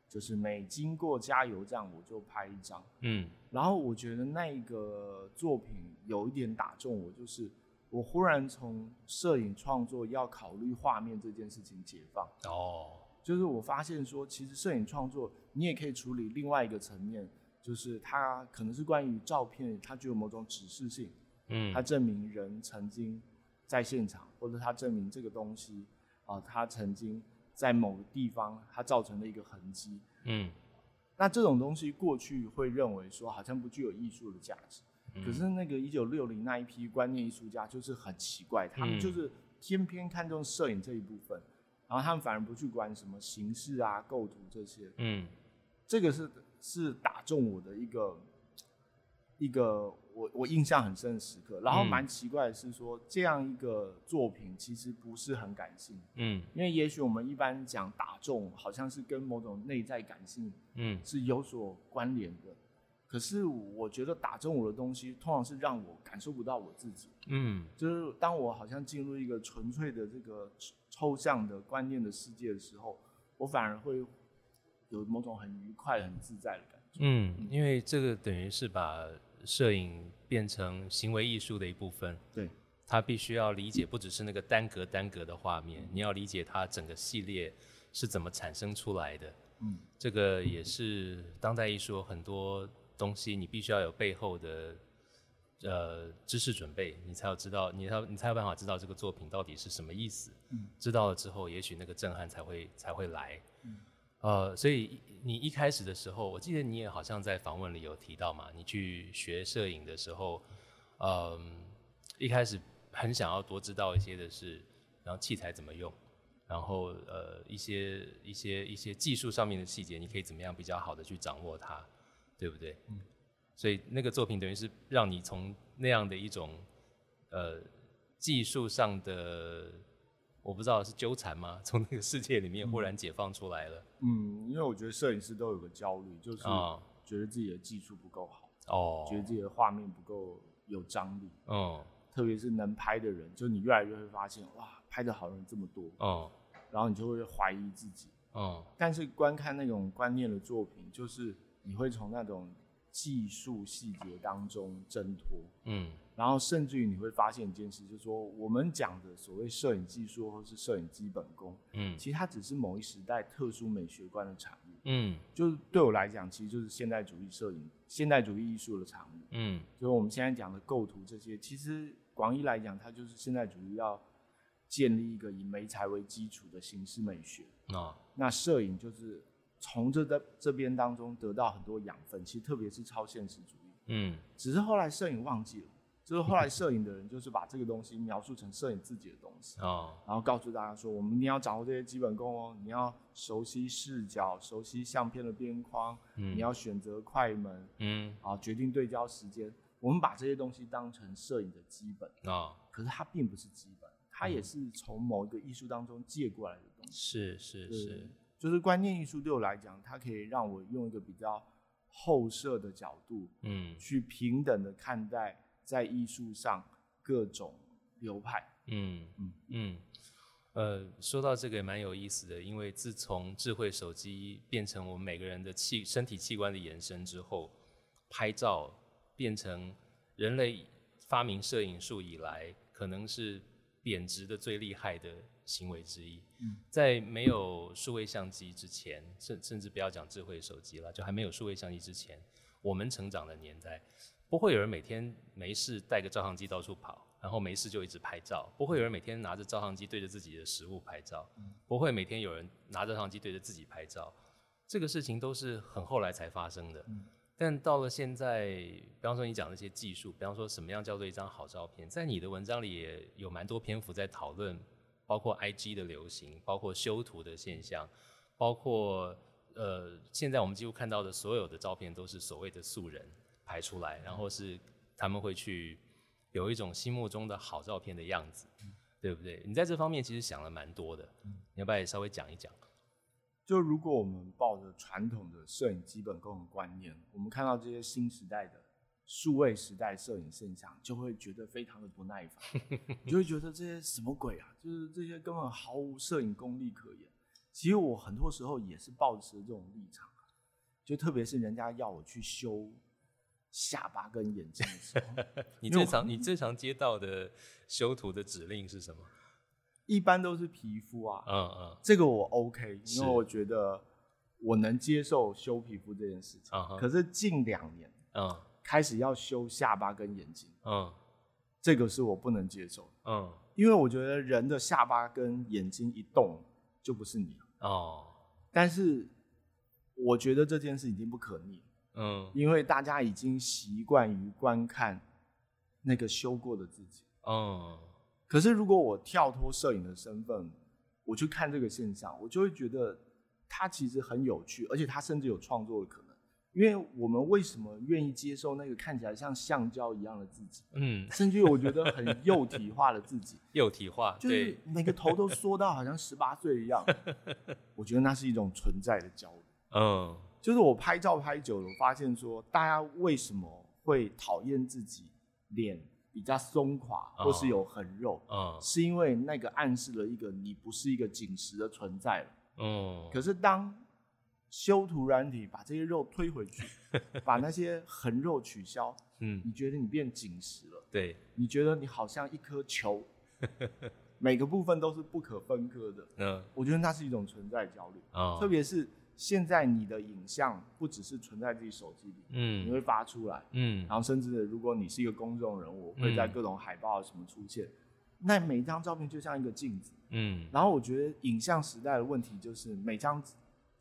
就是每经过加油站我就拍一张，嗯。然后我觉得那个作品有一点打中我，就是我忽然从摄影创作要考虑画面这件事情解放。哦。就是我发现说，其实摄影创作你也可以处理另外一个层面，就是它可能是关于照片，它具有某种指示性，嗯，它证明人曾经。在现场，或者他证明这个东西，啊，他曾经在某个地方，他造成了一个痕迹。嗯，那这种东西过去会认为说好像不具有艺术的价值，可是那个一九六零那一批观念艺术家就是很奇怪，他们就是偏偏看重摄影这一部分，然后他们反而不去管什么形式啊、构图这些。嗯，这个是是打中我的一个。一个我我印象很深的时刻，然后蛮奇怪的是说，这样一个作品其实不是很感性，嗯，因为也许我们一般讲打中，好像是跟某种内在感性，嗯，是有所关联的。可是我觉得打中我的东西，通常是让我感受不到我自己，嗯，就是当我好像进入一个纯粹的这个抽象的观念的世界的时候，我反而会有某种很愉快、很自在的感觉。嗯，因为这个等于是把。摄影变成行为艺术的一部分，对，他必须要理解不只是那个单格单格的画面，你要理解它整个系列是怎么产生出来的。嗯，这个也是当代艺术很多东西，你必须要有背后的呃知识准备，你才要知道，你才你才有办法知道这个作品到底是什么意思。嗯，知道了之后，也许那个震撼才会才会来。嗯。呃，所以你一开始的时候，我记得你也好像在访问里有提到嘛，你去学摄影的时候，嗯，一开始很想要多知道一些的是，然后器材怎么用，然后呃一些一些一些技术上面的细节，你可以怎么样比较好的去掌握它，对不对？嗯。所以那个作品等于是让你从那样的一种呃技术上的，我不知道是纠缠吗？[LAUGHS] 从那个世界里面忽然解放出来了。嗯，因为我觉得摄影师都有个焦虑，就是觉得自己的技术不够好，哦，觉得自己的画面不够有张力。哦。特别是能拍的人，就你越来越会发现，哇，拍的好人这么多。哦。然后你就会怀疑自己。哦。但是观看那种观念的作品，就是你会从那种。技术细节当中挣脱，嗯，然后甚至于你会发现一件事，就是说我们讲的所谓摄影技术或是摄影基本功，嗯，其实它只是某一时代特殊美学观的产物，嗯，就是对我来讲，其实就是现代主义摄影、现代主义艺术的产物，嗯，就是我们现在讲的构图这些，其实广义来讲，它就是现代主义要建立一个以美材为基础的形式美学，啊，那摄影就是。从这的这边当中得到很多养分，其实特别是超现实主义，嗯，只是后来摄影忘记了，就是后来摄影的人就是把这个东西描述成摄影自己的东西，哦，然后告诉大家说，我们一定要掌握这些基本功哦，你要熟悉视角，熟悉相片的边框，嗯，你要选择快门，嗯，啊，决定对焦时间，我们把这些东西当成摄影的基本啊，可是它并不是基本，它也是从某一个艺术当中借过来的东西，是是是。就是观念艺术对我来讲，它可以让我用一个比较后设的角度，嗯，去平等的看待在艺术上各种流派。嗯嗯嗯，呃，说到这个也蛮有意思的，因为自从智慧手机变成我们每个人的器身体器官的延伸之后，拍照变成人类发明摄影术以来，可能是贬值的最厉害的。行为之一，在没有数位相机之前，甚甚至不要讲智慧手机了，就还没有数位相机之前，我们成长的年代，不会有人每天没事带个照相机到处跑，然后没事就一直拍照，不会有人每天拿着照相机对着自己的食物拍照，不会每天有人拿着照相机对着自己拍照，这个事情都是很后来才发生的。但到了现在，比方说你讲那些技术，比方说什么样叫做一张好照片，在你的文章里也有蛮多篇幅在讨论。包括 I G 的流行，包括修图的现象，包括呃，现在我们几乎看到的所有的照片都是所谓的素人拍出来，然后是他们会去有一种心目中的好照片的样子，对不对？你在这方面其实想了蛮多的，你要不要也稍微讲一讲？就如果我们抱着传统的摄影基本功的观念，我们看到这些新时代的。数位时代摄影现象，就会觉得非常的不耐烦，你 [LAUGHS] 就会觉得这些什么鬼啊？就是这些根本毫无摄影功力可言。其实我很多时候也是抱持这种立场，就特别是人家要我去修下巴跟眼睛的时候，[LAUGHS] 你最常你最常接到的修图的指令是什么？一般都是皮肤啊，嗯嗯，这个我 OK，因为我觉得我能接受修皮肤这件事情。可是近两年，嗯。开始要修下巴跟眼睛，嗯，这个是我不能接受，嗯，因为我觉得人的下巴跟眼睛一动就不是你哦。但是我觉得这件事已经不可逆，嗯，因为大家已经习惯于观看那个修过的自己，嗯。可是如果我跳脱摄影的身份，我去看这个现象，我就会觉得它其实很有趣，而且它甚至有创作的可能。因为我们为什么愿意接受那个看起来像橡胶一样的自己？嗯，甚至我觉得很幼体化的自己，[LAUGHS] 幼体化，就是每个头都缩到好像十八岁一样。[LAUGHS] 我觉得那是一种存在的焦虑。嗯，就是我拍照拍久了，我发现说，大家为什么会讨厌自己脸比较松垮，或是有横肉？嗯，是因为那个暗示了一个你不是一个紧实的存在了。嗯，可是当修图软体把这些肉推回去，[LAUGHS] 把那些横肉取消。嗯，你觉得你变紧实了？对，你觉得你好像一颗球，[LAUGHS] 每个部分都是不可分割的。嗯，我觉得那是一种存在焦虑。啊，特别是现在你的影像不只是存在自己手机里，嗯，你会发出来，嗯，然后甚至如果你是一个公众人物，会在各种海报什么出现，那每一张照片就像一个镜子。嗯，然后我觉得影像时代的问题就是每张。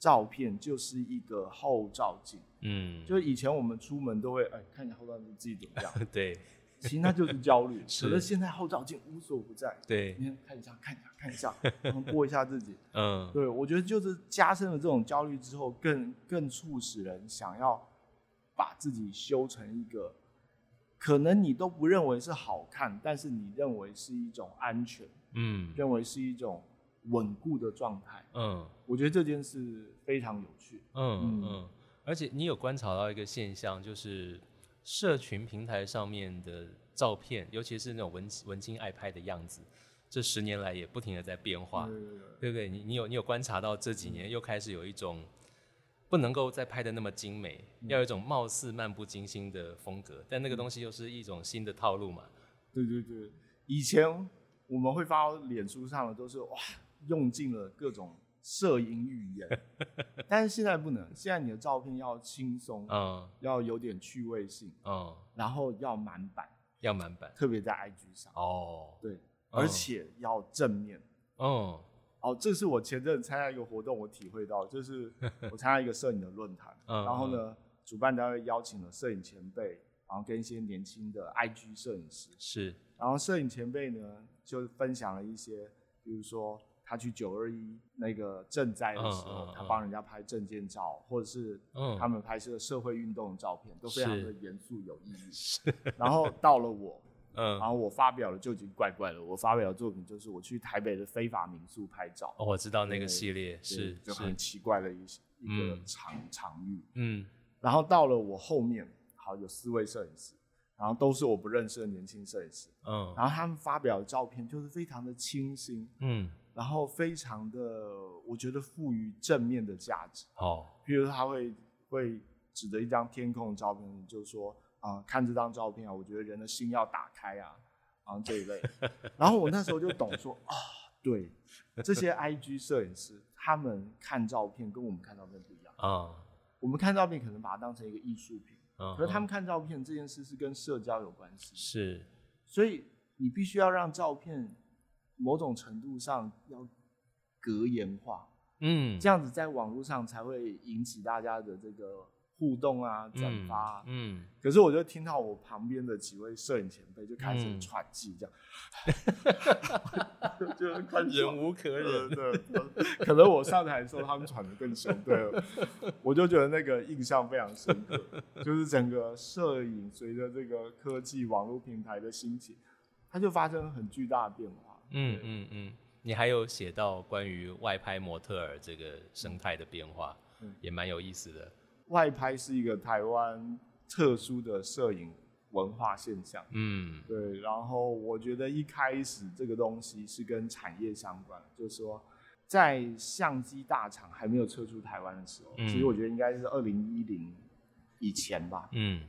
照片就是一个后照镜，嗯，就是以前我们出门都会哎看一下后照镜自己怎么样，[LAUGHS] 对。其实那就是焦虑。[LAUGHS] 可是现在后照镜无所不在，对，你看看一下，看一下，看一下，然后过一下自己。嗯，对，我觉得就是加深了这种焦虑之后，更更促使人想要把自己修成一个，可能你都不认为是好看，但是你认为是一种安全，嗯，认为是一种稳固的状态。嗯，我觉得这件事非常有趣。嗯嗯，而且你有观察到一个现象，就是。社群平台上面的照片，尤其是那种文文青爱拍的样子，这十年来也不停的在变化，对不对？你你有你有观察到这几年又开始有一种不能够再拍的那么精美，要有一种貌似漫不经心的风格，但那个东西又是一种新的套路嘛？对对对，以前我们会发到脸书上的都是哇，用尽了各种。摄影语言，[LAUGHS] 但是现在不能。现在你的照片要轻松，嗯，要有点趣味性，嗯，然后要满版，要满版，特别在 IG 上。哦，对，而且要正面。哦，哦，这是我前阵参加一个活动，我体会到，就是我参加一个摄影的论坛，[LAUGHS] 然后呢，主办单位邀请了摄影前辈，然后跟一些年轻的 IG 摄影师，是，然后摄影前辈呢就分享了一些，比如说。他去九二一那个赈灾的时候，他帮人家拍证件照，或者是他们拍摄社会运动的照片，都非常的严肃有意义。然后到了我，[LAUGHS] 嗯然后我发表了就已经怪怪了。我发表的作品就是我去台北的非法民宿拍照。哦，我知道那个系列是就很奇怪的一一个场场域。嗯，然后到了我后面，好有四位摄影师，然后都是我不认识的年轻摄影师。嗯，然后他们发表的照片就是非常的清新。嗯。然后非常的，我觉得赋予正面的价值。哦，比如他会会指着一张天空的照片，就说啊，看这张照片啊，我觉得人的心要打开啊，啊这一类。然后我那时候就懂说啊，对，这些 IG 摄影师他们看照片跟我们看照片不一样啊。我们看照片可能把它当成一个艺术品，可是他们看照片这件事是跟社交有关系。是，所以你必须要让照片。某种程度上要格言化，嗯，这样子在网络上才会引起大家的这个互动啊、转发啊，嗯。可是我就听到我旁边的几位摄影前辈就开始喘气，这样 [LAUGHS] [LAUGHS] 就忍无可忍。对，[LAUGHS] 可能我上台的时候他们喘的更凶，对，我就觉得那个印象非常深刻，就是整个摄影随着这个科技网络平台的兴起，它就发生很巨大的变化。嗯嗯嗯，你还有写到关于外拍模特儿这个生态的变化，也蛮有意思的。外拍是一个台湾特殊的摄影文化现象。嗯，对。然后我觉得一开始这个东西是跟产业相关，就是说在相机大厂还没有撤出台湾的时候，其实我觉得应该是二零一零以前吧。嗯，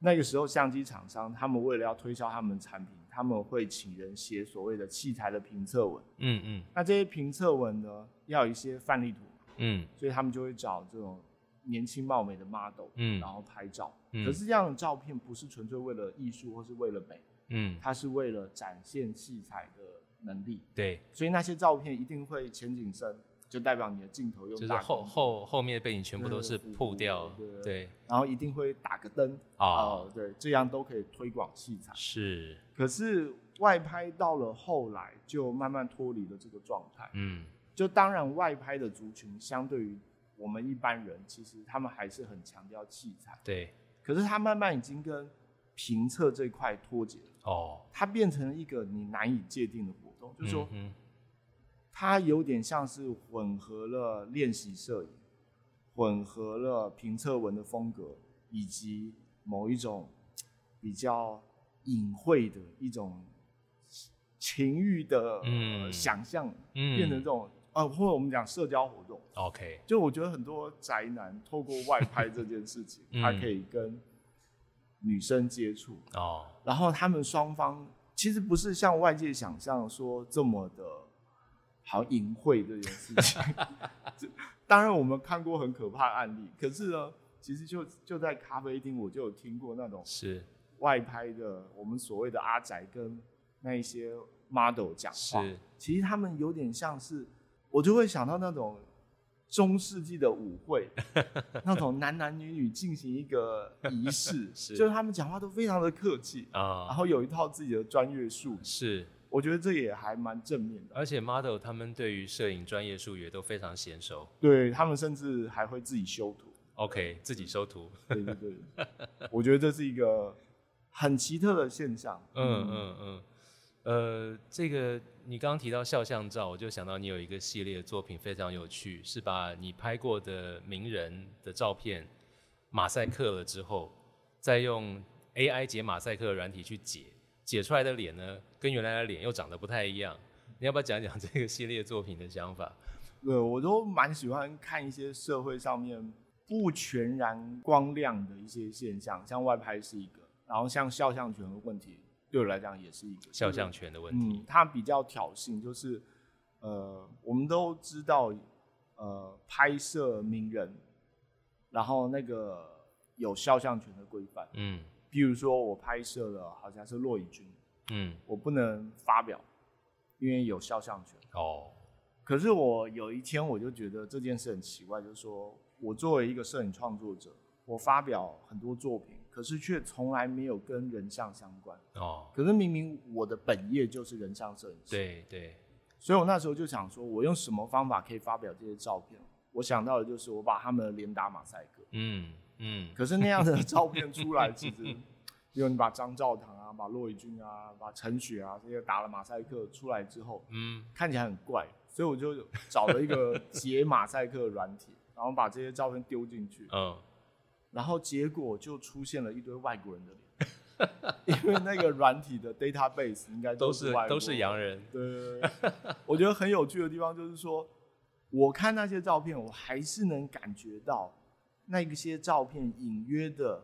那个时候相机厂商他们为了要推销他们的产品。他们会请人写所谓的器材的评测文，嗯嗯，那这些评测文呢，要有一些范例图，嗯，所以他们就会找这种年轻貌美的 model，嗯，然后拍照，嗯，可是这样的照片不是纯粹为了艺术或是为了美，嗯，它是为了展现器材的能力，对，所以那些照片一定会前景深。就代表你的镜头又就是后后后面背景全部都是铺掉，对，然后一定会打个灯啊，对，这样都可以推广器材。是，可是外拍到了后来就慢慢脱离了这个状态。嗯，就当然外拍的族群相对于我们一般人，其实他们还是很强调器材。对，可是他慢慢已经跟评测这块脱节了。哦，它变成了一个你难以界定的活动，就是说。它有点像是混合了练习摄影，混合了评测文的风格，以及某一种比较隐晦的一种情欲的想象，变成这种啊，或者我们讲社交活动。OK，就我觉得很多宅男透过外拍这件事情，[LAUGHS] 他可以跟女生接触。哦，然后他们双方其实不是像外界想象说这么的。好隐晦这件事情，[LAUGHS] 当然我们看过很可怕案例，可是呢，其实就就在咖啡厅，我就有听过那种是。外拍的，我们所谓的阿宅跟那一些 model 讲话，其实他们有点像是，我就会想到那种中世纪的舞会，那种男男女女进行一个仪式，[LAUGHS] 就是他们讲话都非常的客气啊，然后有一套自己的专业术语，是，我觉得这也还蛮正面的。而且 model 他们对于摄影专业术语也都非常娴熟，对他们甚至还会自己修图。OK，自己修图，对对对，我觉得这是一个很奇特的现象。嗯嗯嗯。呃，这个你刚刚提到肖像照，我就想到你有一个系列作品非常有趣，是把你拍过的名人的照片马赛克了之后，再用 AI 解马赛克软体去解，解出来的脸呢，跟原来的脸又长得不太一样。你要不要讲讲这个系列作品的想法？对，我都蛮喜欢看一些社会上面不全然光亮的一些现象，像外拍是一个，然后像肖像权的问题。对我来讲也是一个肖像权的问题。嗯，它比较挑衅，就是，呃，我们都知道，呃，拍摄名人，然后那个有肖像权的规范。嗯。比如说我拍摄了，好像是骆以军。嗯。我不能发表，因为有肖像权。哦。可是我有一天我就觉得这件事很奇怪，就是说我作为一个摄影创作者，我发表很多作品。可是却从来没有跟人像相关哦。可是明明我的本业就是人像摄影师。对对。所以我那时候就想说，我用什么方法可以发表这些照片？我想到的就是我把他们连打马赛克。嗯嗯。可是那样的照片出来，[LAUGHS] 其实，比如你把张兆堂啊、把骆以军啊、把陈雪啊这些打了马赛克出来之后，嗯，看起来很怪。所以我就找了一个解马赛克软体，[LAUGHS] 然后把这些照片丢进去。嗯。然后结果就出现了一堆外国人的脸，[LAUGHS] 因为那个软体的 database 应该都是都是洋人。对，我觉得很有趣的地方就是说，我看那些照片，我还是能感觉到那些照片隐约的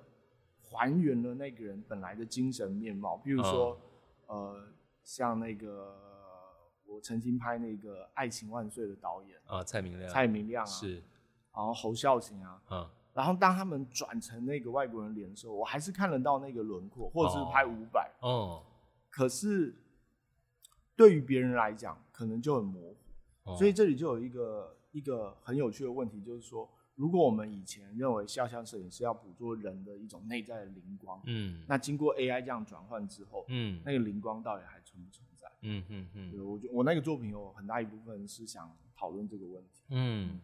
还原了那个人本来的精神面貌。比如说，呃，像那个我曾经拍那个《爱情万岁》的导演。啊，蔡明亮，蔡明亮啊，是，然后侯孝贤啊，嗯。然后当他们转成那个外国人脸的时候，我还是看得到那个轮廓，或者是拍五百。哦。可是对于别人来讲，可能就很模糊。所以这里就有一个一个很有趣的问题，就是说，如果我们以前认为肖像摄影是要捕捉人的一种内在的灵光，嗯，那经过 AI 这样转换之后，嗯，那个灵光到底还存不存在？嗯嗯嗯。我觉我那个作品有很大一部分是想讨论这个问题。嗯。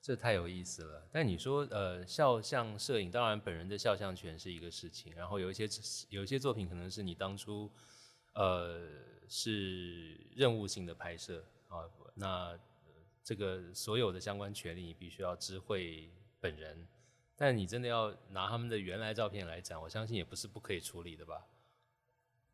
这太有意思了。但你说，呃，肖像摄影，当然本人的肖像权是一个事情，然后有一些有一些作品可能是你当初，呃，是任务性的拍摄啊，那这个所有的相关权利你必须要知会本人。但你真的要拿他们的原来照片来讲，我相信也不是不可以处理的吧？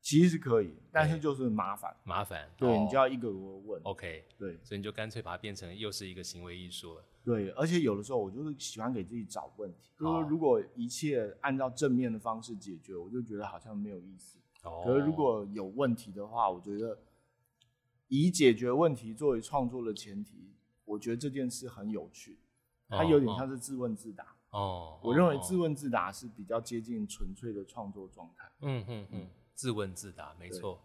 其实可以，但是就是麻烦，麻烦。对你就要一个个问。OK，对，所以你就干脆把它变成又是一个行为艺术了。对，而且有的时候我就是喜欢给自己找问题，就是如果一切按照正面的方式解决，我就觉得好像没有意思。哦。可是如果有问题的话，我觉得以解决问题作为创作的前提，我觉得这件事很有趣。它有点像是自问自答。哦。我认为自问自答是比较接近纯粹的创作状态。嗯嗯嗯。自问自答，没错。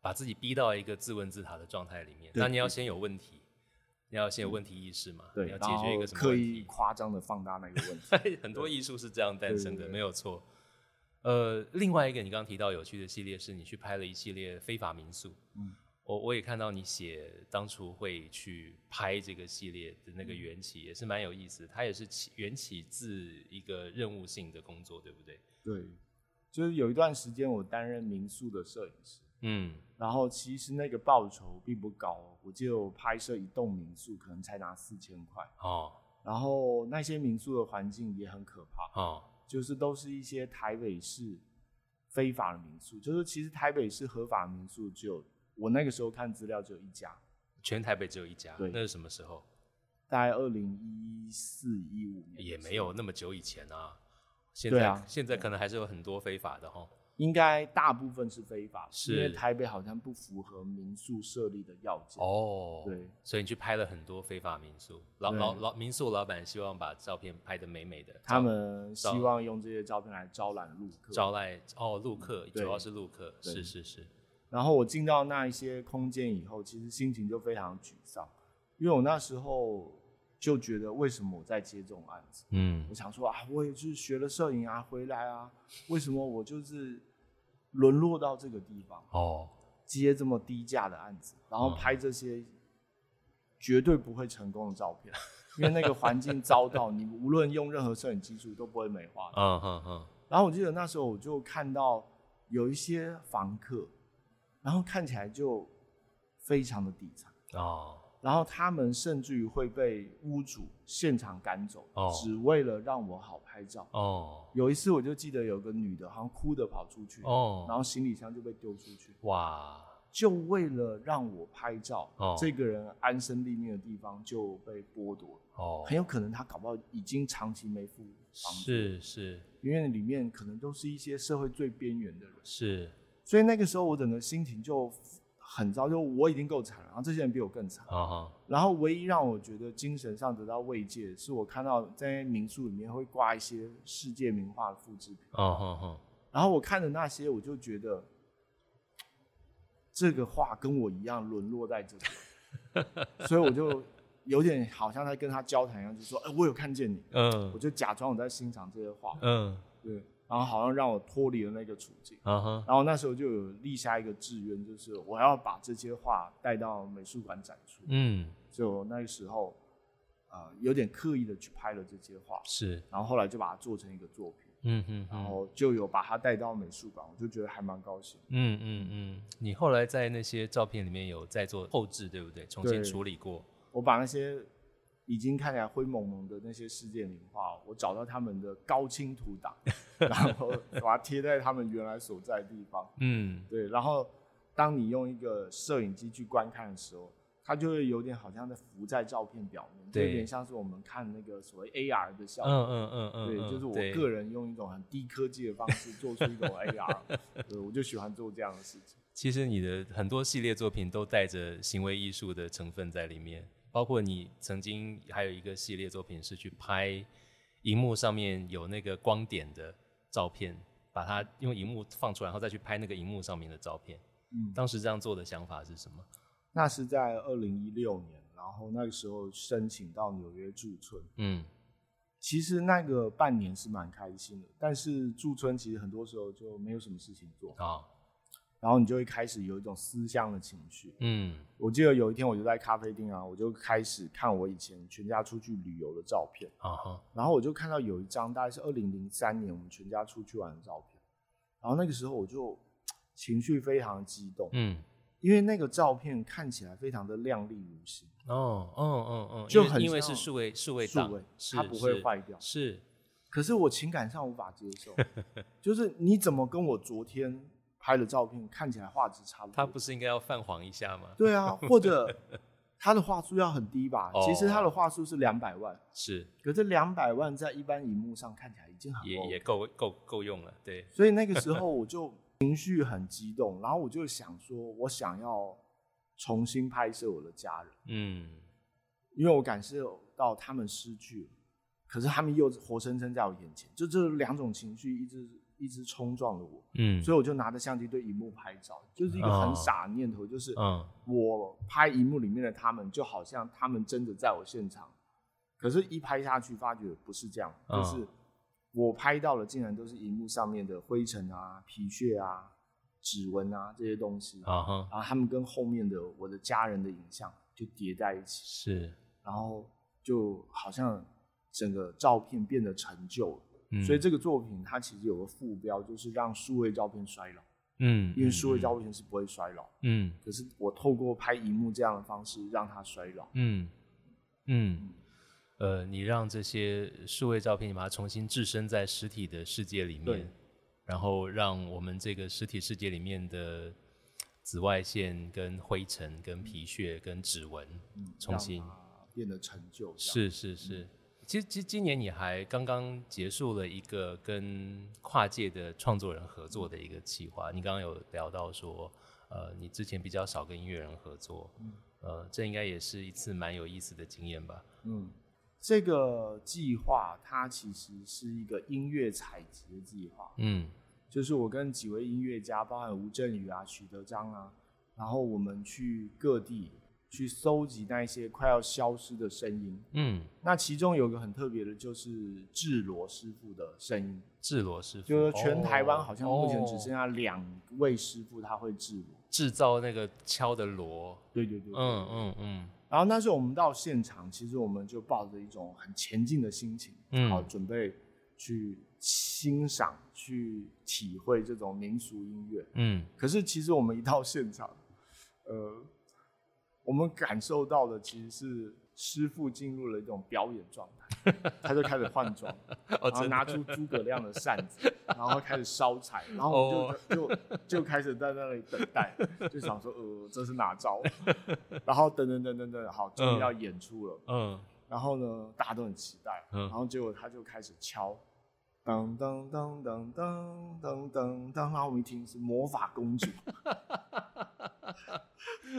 把自己逼到一个自问自答的状态里面，那你要先有问题。你要先有问题意识嘛？对，要解决一个什么刻意夸张的放大那个问题。[LAUGHS] 很多艺术是这样诞生的，没有错。呃，另外一个你刚刚提到有趣的系列，是你去拍了一系列非法民宿。嗯，我我也看到你写当初会去拍这个系列的那个缘起，也是蛮有意思。它也是起缘起自一个任务性的工作，对不对？对，就是有一段时间我担任民宿的摄影师。嗯，然后其实那个报酬并不高，我就拍摄一栋民宿，可能才拿四千块哦。然后那些民宿的环境也很可怕哦，就是都是一些台北市非法的民宿，就是其实台北市合法民宿只有我那个时候看资料只有一家，全台北只有一家。对，那是什么时候？大概二零一四一五年，也没有那么久以前啊。现在现在可能还是有很多非法的哈。应该大部分是非法，是因为台北好像不符合民宿设立的要件。哦，对，所以你去拍了很多非法民宿，老老老民宿老板希望把照片拍得美美的，他们希望用这些照片来招揽陆客，招来哦陆客，主要是陆客，是是是。然后我进到那一些空间以后，其实心情就非常沮丧，因为我那时候就觉得为什么我在接这种案子？嗯，我想说啊，我也是学了摄影啊，回来啊，为什么我就是沦落到这个地方？哦，接这么低价的案子，然后拍这些绝对不会成功的照片，因为那个环境糟到你无论用任何摄影技术都不会美化。嗯嗯嗯。然后我记得那时候我就看到有一些房客，然后看起来就非常的底层哦。然后他们甚至于会被屋主现场赶走，只为了让我好拍照。哦，有一次我就记得有个女的，好像哭的跑出去，哦，然后行李箱就被丢出去。哇！就为了让我拍照，这个人安身立命的地方就被剥夺。哦，很有可能他搞不好已经长期没付房租。是是，因为里面可能都是一些社会最边缘的人。是，所以那个时候我整个心情就。很糟，就我已经够惨了，然后这些人比我更惨。然后唯一让我觉得精神上得到慰藉，是我看到在民宿里面会挂一些世界名画的复制品。然后我看着那些，我就觉得这个画跟我一样沦落在这里，[LAUGHS] 所以我就有点好像在跟他交谈一样，就说：“哎，我有看见你。”嗯，我就假装我在欣赏这些画。嗯，对。然后好像让我脱离了那个处境，然后那时候就有立下一个志愿，就是我要把这些画带到美术馆展出。嗯，就那个时候，呃，有点刻意的去拍了这些画，是，然后后来就把它做成一个作品。嗯哼，然后就有把它带到美术馆，我就觉得还蛮高兴。嗯嗯嗯，你后来在那些照片里面有在做后置，对不对？重新处理过。我把那些。已经看起来灰蒙蒙的那些世界名画，我找到他们的高清图档，[LAUGHS] 然后把它贴在他们原来所在的地方。嗯，对。然后当你用一个摄影机去观看的时候，它就会有点好像在浮在照片表面，就有点像是我们看那个所谓 AR 的效果。嗯嗯嗯嗯。对，就是我个人用一种很低科技的方式做出一种 AR，[LAUGHS] 对，我就喜欢做这样的事情。其实你的很多系列作品都带着行为艺术的成分在里面。包括你曾经还有一个系列作品是去拍荧幕上面有那个光点的照片，把它用荧幕放出来，然后再去拍那个荧幕上面的照片。嗯，当时这样做的想法是什么？那是在二零一六年，然后那个时候申请到纽约驻村。嗯，其实那个半年是蛮开心的，但是驻村其实很多时候就没有什么事情做啊。然后你就会开始有一种思乡的情绪。嗯，我记得有一天我就在咖啡厅啊，我就开始看我以前全家出去旅游的照片。啊哈。然后我就看到有一张大概是二零零三年我们全家出去玩的照片。然后那个时候我就 [TSK] 情绪非常激动。嗯。因为那个照片看起来非常的亮丽如新。哦，嗯嗯嗯。就很因为是数位数位档，它不会坏掉。是。可是我情感上无法接受，[LAUGHS] 就是你怎么跟我昨天。拍的照片看起来画质差不多，他不是应该要泛黄一下吗？对啊，或者 [LAUGHS] 他的画术要很低吧？其实他的画术是两百万，是，可是两百万在一般荧幕上看起来已经很也也够够够用了，对。所以那个时候 [LAUGHS] 我就情绪很激动，然后我就想说，我想要重新拍摄我的家人，嗯，因为我感受到他们失去了，可是他们又活生生在我眼前，就这两种情绪一直。一直冲撞了我，嗯，所以我就拿着相机对荧幕拍照，就是一个很傻的念头，就是嗯。我拍荧幕里面的他们，就好像他们真的在我现场，可是，一拍下去发觉不是这样，就是我拍到的竟然都是荧幕上面的灰尘啊、皮屑啊、指纹啊这些东西，啊哈，然后他们跟后面的我的家人的影像就叠在一起，是，然后就好像整个照片变得陈旧了。所以这个作品它其实有个副标，就是让数位照片衰老。嗯，因为数位照片是不会衰老。嗯，可是我透过拍荧幕这样的方式让它衰老。嗯嗯，呃，你让这些数位照片，你把它重新置身在实体的世界里面，然后让我们这个实体世界里面的紫外线、跟灰尘、跟皮屑、跟指纹，重新变得陈旧。是是是。其实，其实今年你还刚刚结束了一个跟跨界的创作人合作的一个计划。你刚刚有聊到说，呃，你之前比较少跟音乐人合作，呃，这应该也是一次蛮有意思的经验吧？嗯，这个计划它其实是一个音乐采集的计划。嗯，就是我跟几位音乐家，包含吴镇宇啊、许德章啊，然后我们去各地。去搜集那一些快要消失的声音。嗯，那其中有个很特别的，就是智罗师傅的声音。智罗师傅，就是全台湾好像目前只剩下两位师傅他会制罗，制造那个敲的锣。对对对，嗯嗯嗯。然后那时候我们到现场，其实我们就抱着一种很前进的心情，好准备去欣赏、去体会这种民俗音乐。嗯，可是其实我们一到现场，呃。我们感受到的其实是师傅进入了一种表演状态，他就开始换装，[LAUGHS] 然后拿出诸葛亮的扇子，然后开始烧柴，然后我们就就就开始在那里等待，就想说呃这是哪招？[LAUGHS] 然后等等等等等，好终于要演出了，嗯，然后呢大家都很期待，然后结果他就开始敲，噔噔噔噔噔噔噔噔，然后我们一听是魔法公主。[LAUGHS]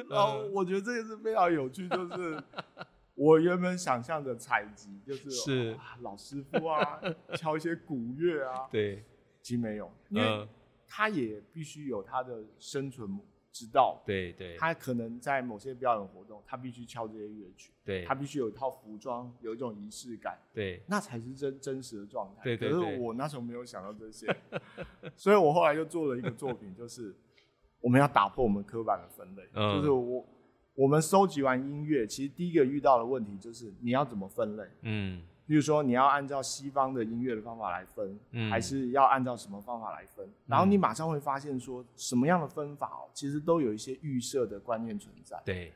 然后我觉得这个是非常有趣，就是我原本想象的采集，就是是老师傅啊，敲一些鼓乐啊，[LAUGHS] 对，其实没有，因为他也必须有他的生存之道，对对，他可能在某些表演活动，他必须敲这些乐曲，对，他必须有一套服装，有一种仪式感，对，那才是真真实的状态。对对对。可是我那时候没有想到这些，所以我后来就做了一个作品，就是。我们要打破我们刻板的分类，就是我我们收集完音乐，其实第一个遇到的问题就是你要怎么分类？嗯，比如说你要按照西方的音乐的方法来分，嗯还是要按照什么方法来分？然后你马上会发现说什么样的分法哦，其实都有一些预设的观念存在。对，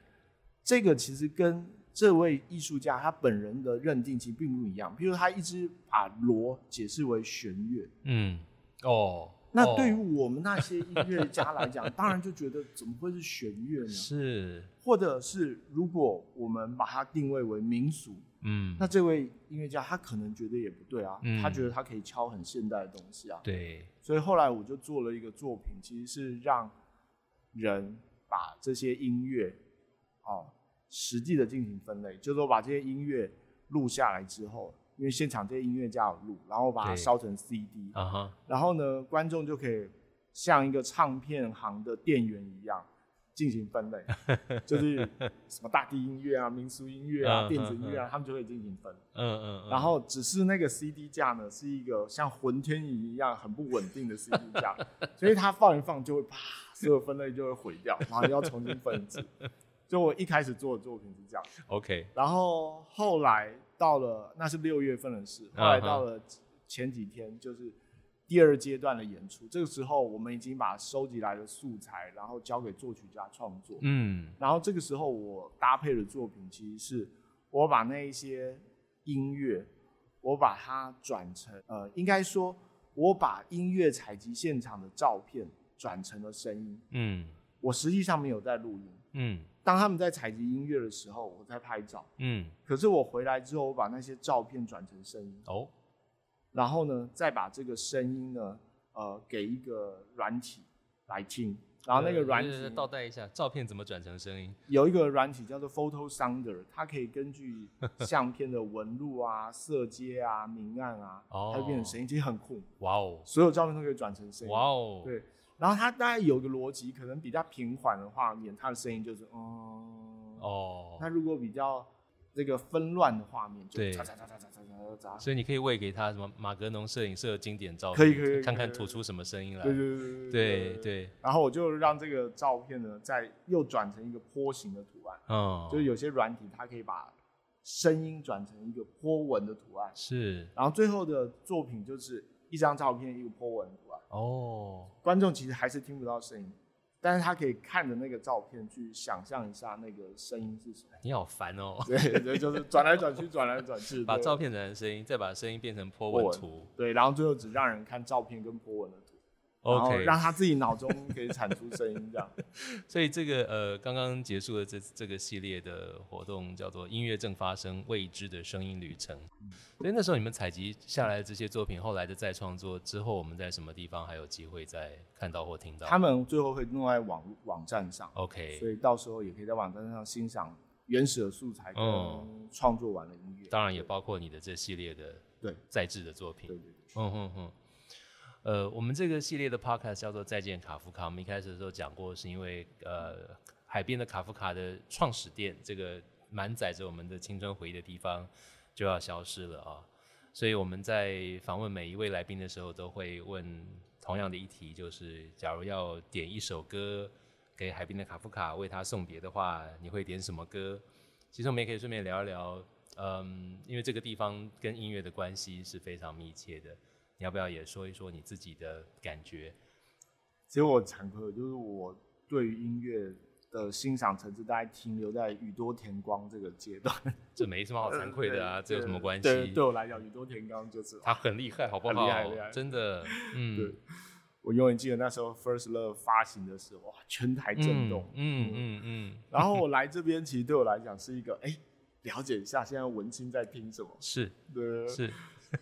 这个其实跟这位艺术家他本人的认定其实并不一样。比如他一直把锣解释为弦乐，嗯，哦。那对于我们那些音乐家来讲，[LAUGHS] 当然就觉得怎么会是弦乐呢？是，或者是如果我们把它定位为民俗，嗯，那这位音乐家他可能觉得也不对啊，他觉得他可以敲很现代的东西啊。对，所以后来我就做了一个作品，其实是让人把这些音乐，哦，实际的进行分类，就是说把这些音乐录下来之后。因为现场这些音乐家有录，然后把它烧成 CD，然后呢，观众就可以像一个唱片行的店员一样进行分类，就是 [LAUGHS] 什么大地音乐啊、民俗音乐啊、电子音乐啊，他们就可以进行分。嗯嗯。然后只是那个 CD 架呢，是一个像混天仪一样很不稳定的 CD 架，所以它放一放就会啪，所有分类就会毁掉，然后要重新分一次。[LAUGHS] 就我一开始做的作品是这样。OK。然后后来。到了那是六月份的事，后来到了前几天就是第二阶段的演出，这个时候我们已经把收集来的素材，然后交给作曲家创作。嗯，然后这个时候我搭配的作品其实是我把那一些音乐，我把它转成呃，应该说我把音乐采集现场的照片转成了声音。嗯，我实际上没有在录音。嗯。当他们在采集音乐的时候，我在拍照。嗯，可是我回来之后，我把那些照片转成声音。哦，然后呢，再把这个声音呢，呃，给一个软体来听。然后那个软体倒带一下，照片怎么转成声音？有一个软体叫做 Photo Sounder，它可以根据相片的纹路啊、色阶啊、明暗啊，它变成声音，其实很酷。哇哦！所有照片都可以转成声音。哇哦！对。然后它大概有个逻辑，可能比较平缓的画面，它的声音就是嗯哦。那如果比较这个纷乱的画面，就嚓嚓嚓嚓嚓嚓嚓嚓。所以你可以喂给他什么马格农摄影社经典照片，可以可以，看看吐出什么声音来。对对对对对。然后我就让这个照片呢，再又转成一个坡形的图案。嗯。就是有些软体它可以把声音转成一个波纹的图案。是。然后最后的作品就是一张照片，一个波纹。哦，观众其实还是听不到声音，但是他可以看着那个照片去想象一下那个声音是什么。你好烦哦。[LAUGHS] 对对，就是转来转去，转来转去，[LAUGHS] 把照片转成声音，再把声音变成波纹图。对，然后最后只让人看照片跟波纹的。然后让他自己脑中可以产出声音，这样。[LAUGHS] 所以这个呃，刚刚结束的这这个系列的活动叫做“音乐正发生，未知的声音旅程”。所以那时候你们采集下来的这些作品，后来的再创作之后，我们在什么地方还有机会再看到或听到？他们最后会弄在网网站上。OK。所以到时候也可以在网站上欣赏原始的素材跟创作完的音乐。当然也包括你的这系列的对再制的作品。对对对。嗯嗯嗯。呃，我们这个系列的 podcast 叫做《再见卡夫卡》。我们一开始的时候讲过，是因为呃，海边的卡夫卡的创始店，这个满载着我们的青春回忆的地方就要消失了啊！所以我们在访问每一位来宾的时候，都会问同样的一题，就是假如要点一首歌给海边的卡夫卡为他送别的话，你会点什么歌？其实我们也可以顺便聊一聊，嗯，因为这个地方跟音乐的关系是非常密切的，你要不要也说一说你自己的感觉？其实我惭愧，就是我对于音乐的欣赏层次大概停留在宇多田光这个阶段。[LAUGHS] 这没什么好惭愧的啊，这有什么关系？对，对我来讲，宇多田光就是 [LAUGHS] 他很厉害，好不好？厉害，厉害，真的。[LAUGHS] 嗯，对。我永远记得那时候 First Love 发行的时候，哇，全台震动。嗯嗯嗯。然后我来这边，其实对我来讲是一个，哎，了解一下现在文青在听什么。是，对，是。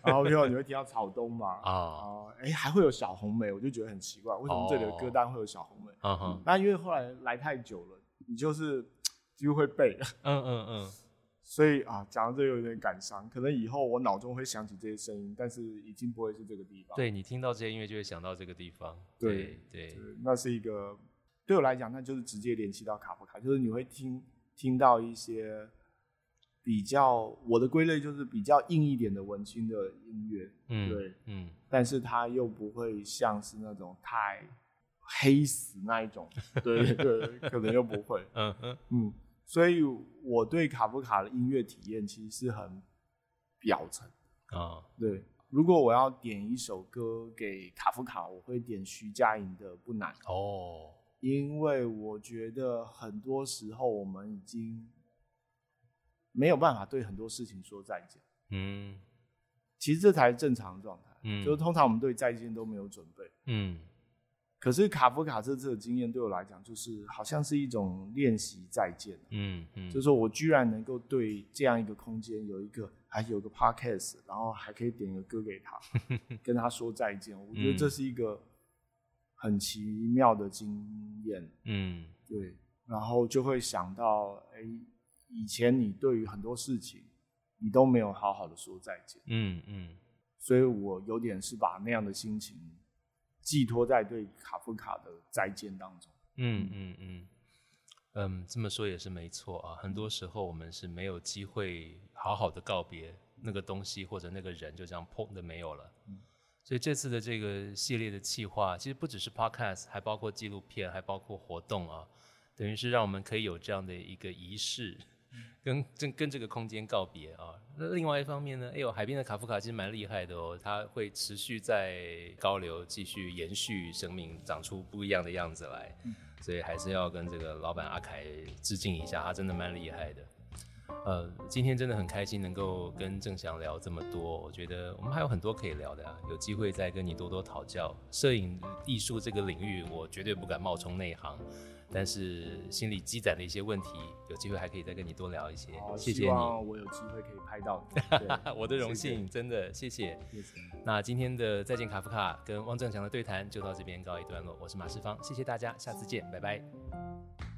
然后你会听到草东嘛？啊，哎，还会有小红梅，我就觉得很奇怪，为什么这里的歌单会有小红梅？那因为后来来太久了，你就是 [TSK] 几乎会背。嗯嗯嗯。所以啊，讲到这有点感伤，可能以后我脑中会想起这些声音，但是已经不会是这个地方。对你听到这些音乐就会想到这个地方。对对，那是一个对我来讲，那就是直接联系到卡夫卡，就是你会听听到一些比较我的归类就是比较硬一点的文青的音乐，嗯，对，嗯，但是它又不会像是那种太黑死那一种，对 [LAUGHS] 对，可能又不会，嗯嗯嗯。所以我对卡夫卡的音乐体验其实是很表层啊。对，如果我要点一首歌给卡夫卡，我会点徐佳莹的《不难》哦，因为我觉得很多时候我们已经没有办法对很多事情说再见。嗯，其实这才是正常的状态。嗯，就是通常我们对再见都没有准备。嗯。可是卡夫卡这次的经验对我来讲，就是好像是一种练习再见。嗯嗯，就是说我居然能够对这样一个空间有一个，还有个 podcast，然后还可以点一个歌给他，[LAUGHS] 跟他说再见。我觉得这是一个很奇妙的经验。嗯，对。然后就会想到，哎，以前你对于很多事情，你都没有好好的说再见。嗯嗯，所以我有点是把那样的心情。寄托在对卡夫卡的再见当中。嗯嗯嗯嗯，这么说也是没错啊。很多时候我们是没有机会好好的告别那个东西或者那个人，就这样砰的没有了。所以这次的这个系列的企划，其实不只是 podcast，还包括纪录片，还包括活动啊，等于是让我们可以有这样的一个仪式。跟跟跟这个空间告别啊！那另外一方面呢？哎呦，海边的卡夫卡其实蛮厉害的哦，它会持续在高流继续延续生命，长出不一样的样子来。所以还是要跟这个老板阿凯致敬一下，他真的蛮厉害的。呃，今天真的很开心能够跟郑翔聊这么多，我觉得我们还有很多可以聊的啊，有机会再跟你多多讨教。摄影艺术这个领域，我绝对不敢冒充内行。但是心里积攒的一些问题，有机会还可以再跟你多聊一些。谢谢你，我有机会可以拍到你。[LAUGHS] 我的荣幸，真的谢谢。那今天的再见卡夫卡跟汪正强的对谈就到这边告一段落。我是马世芳，谢谢大家，下次见，拜拜。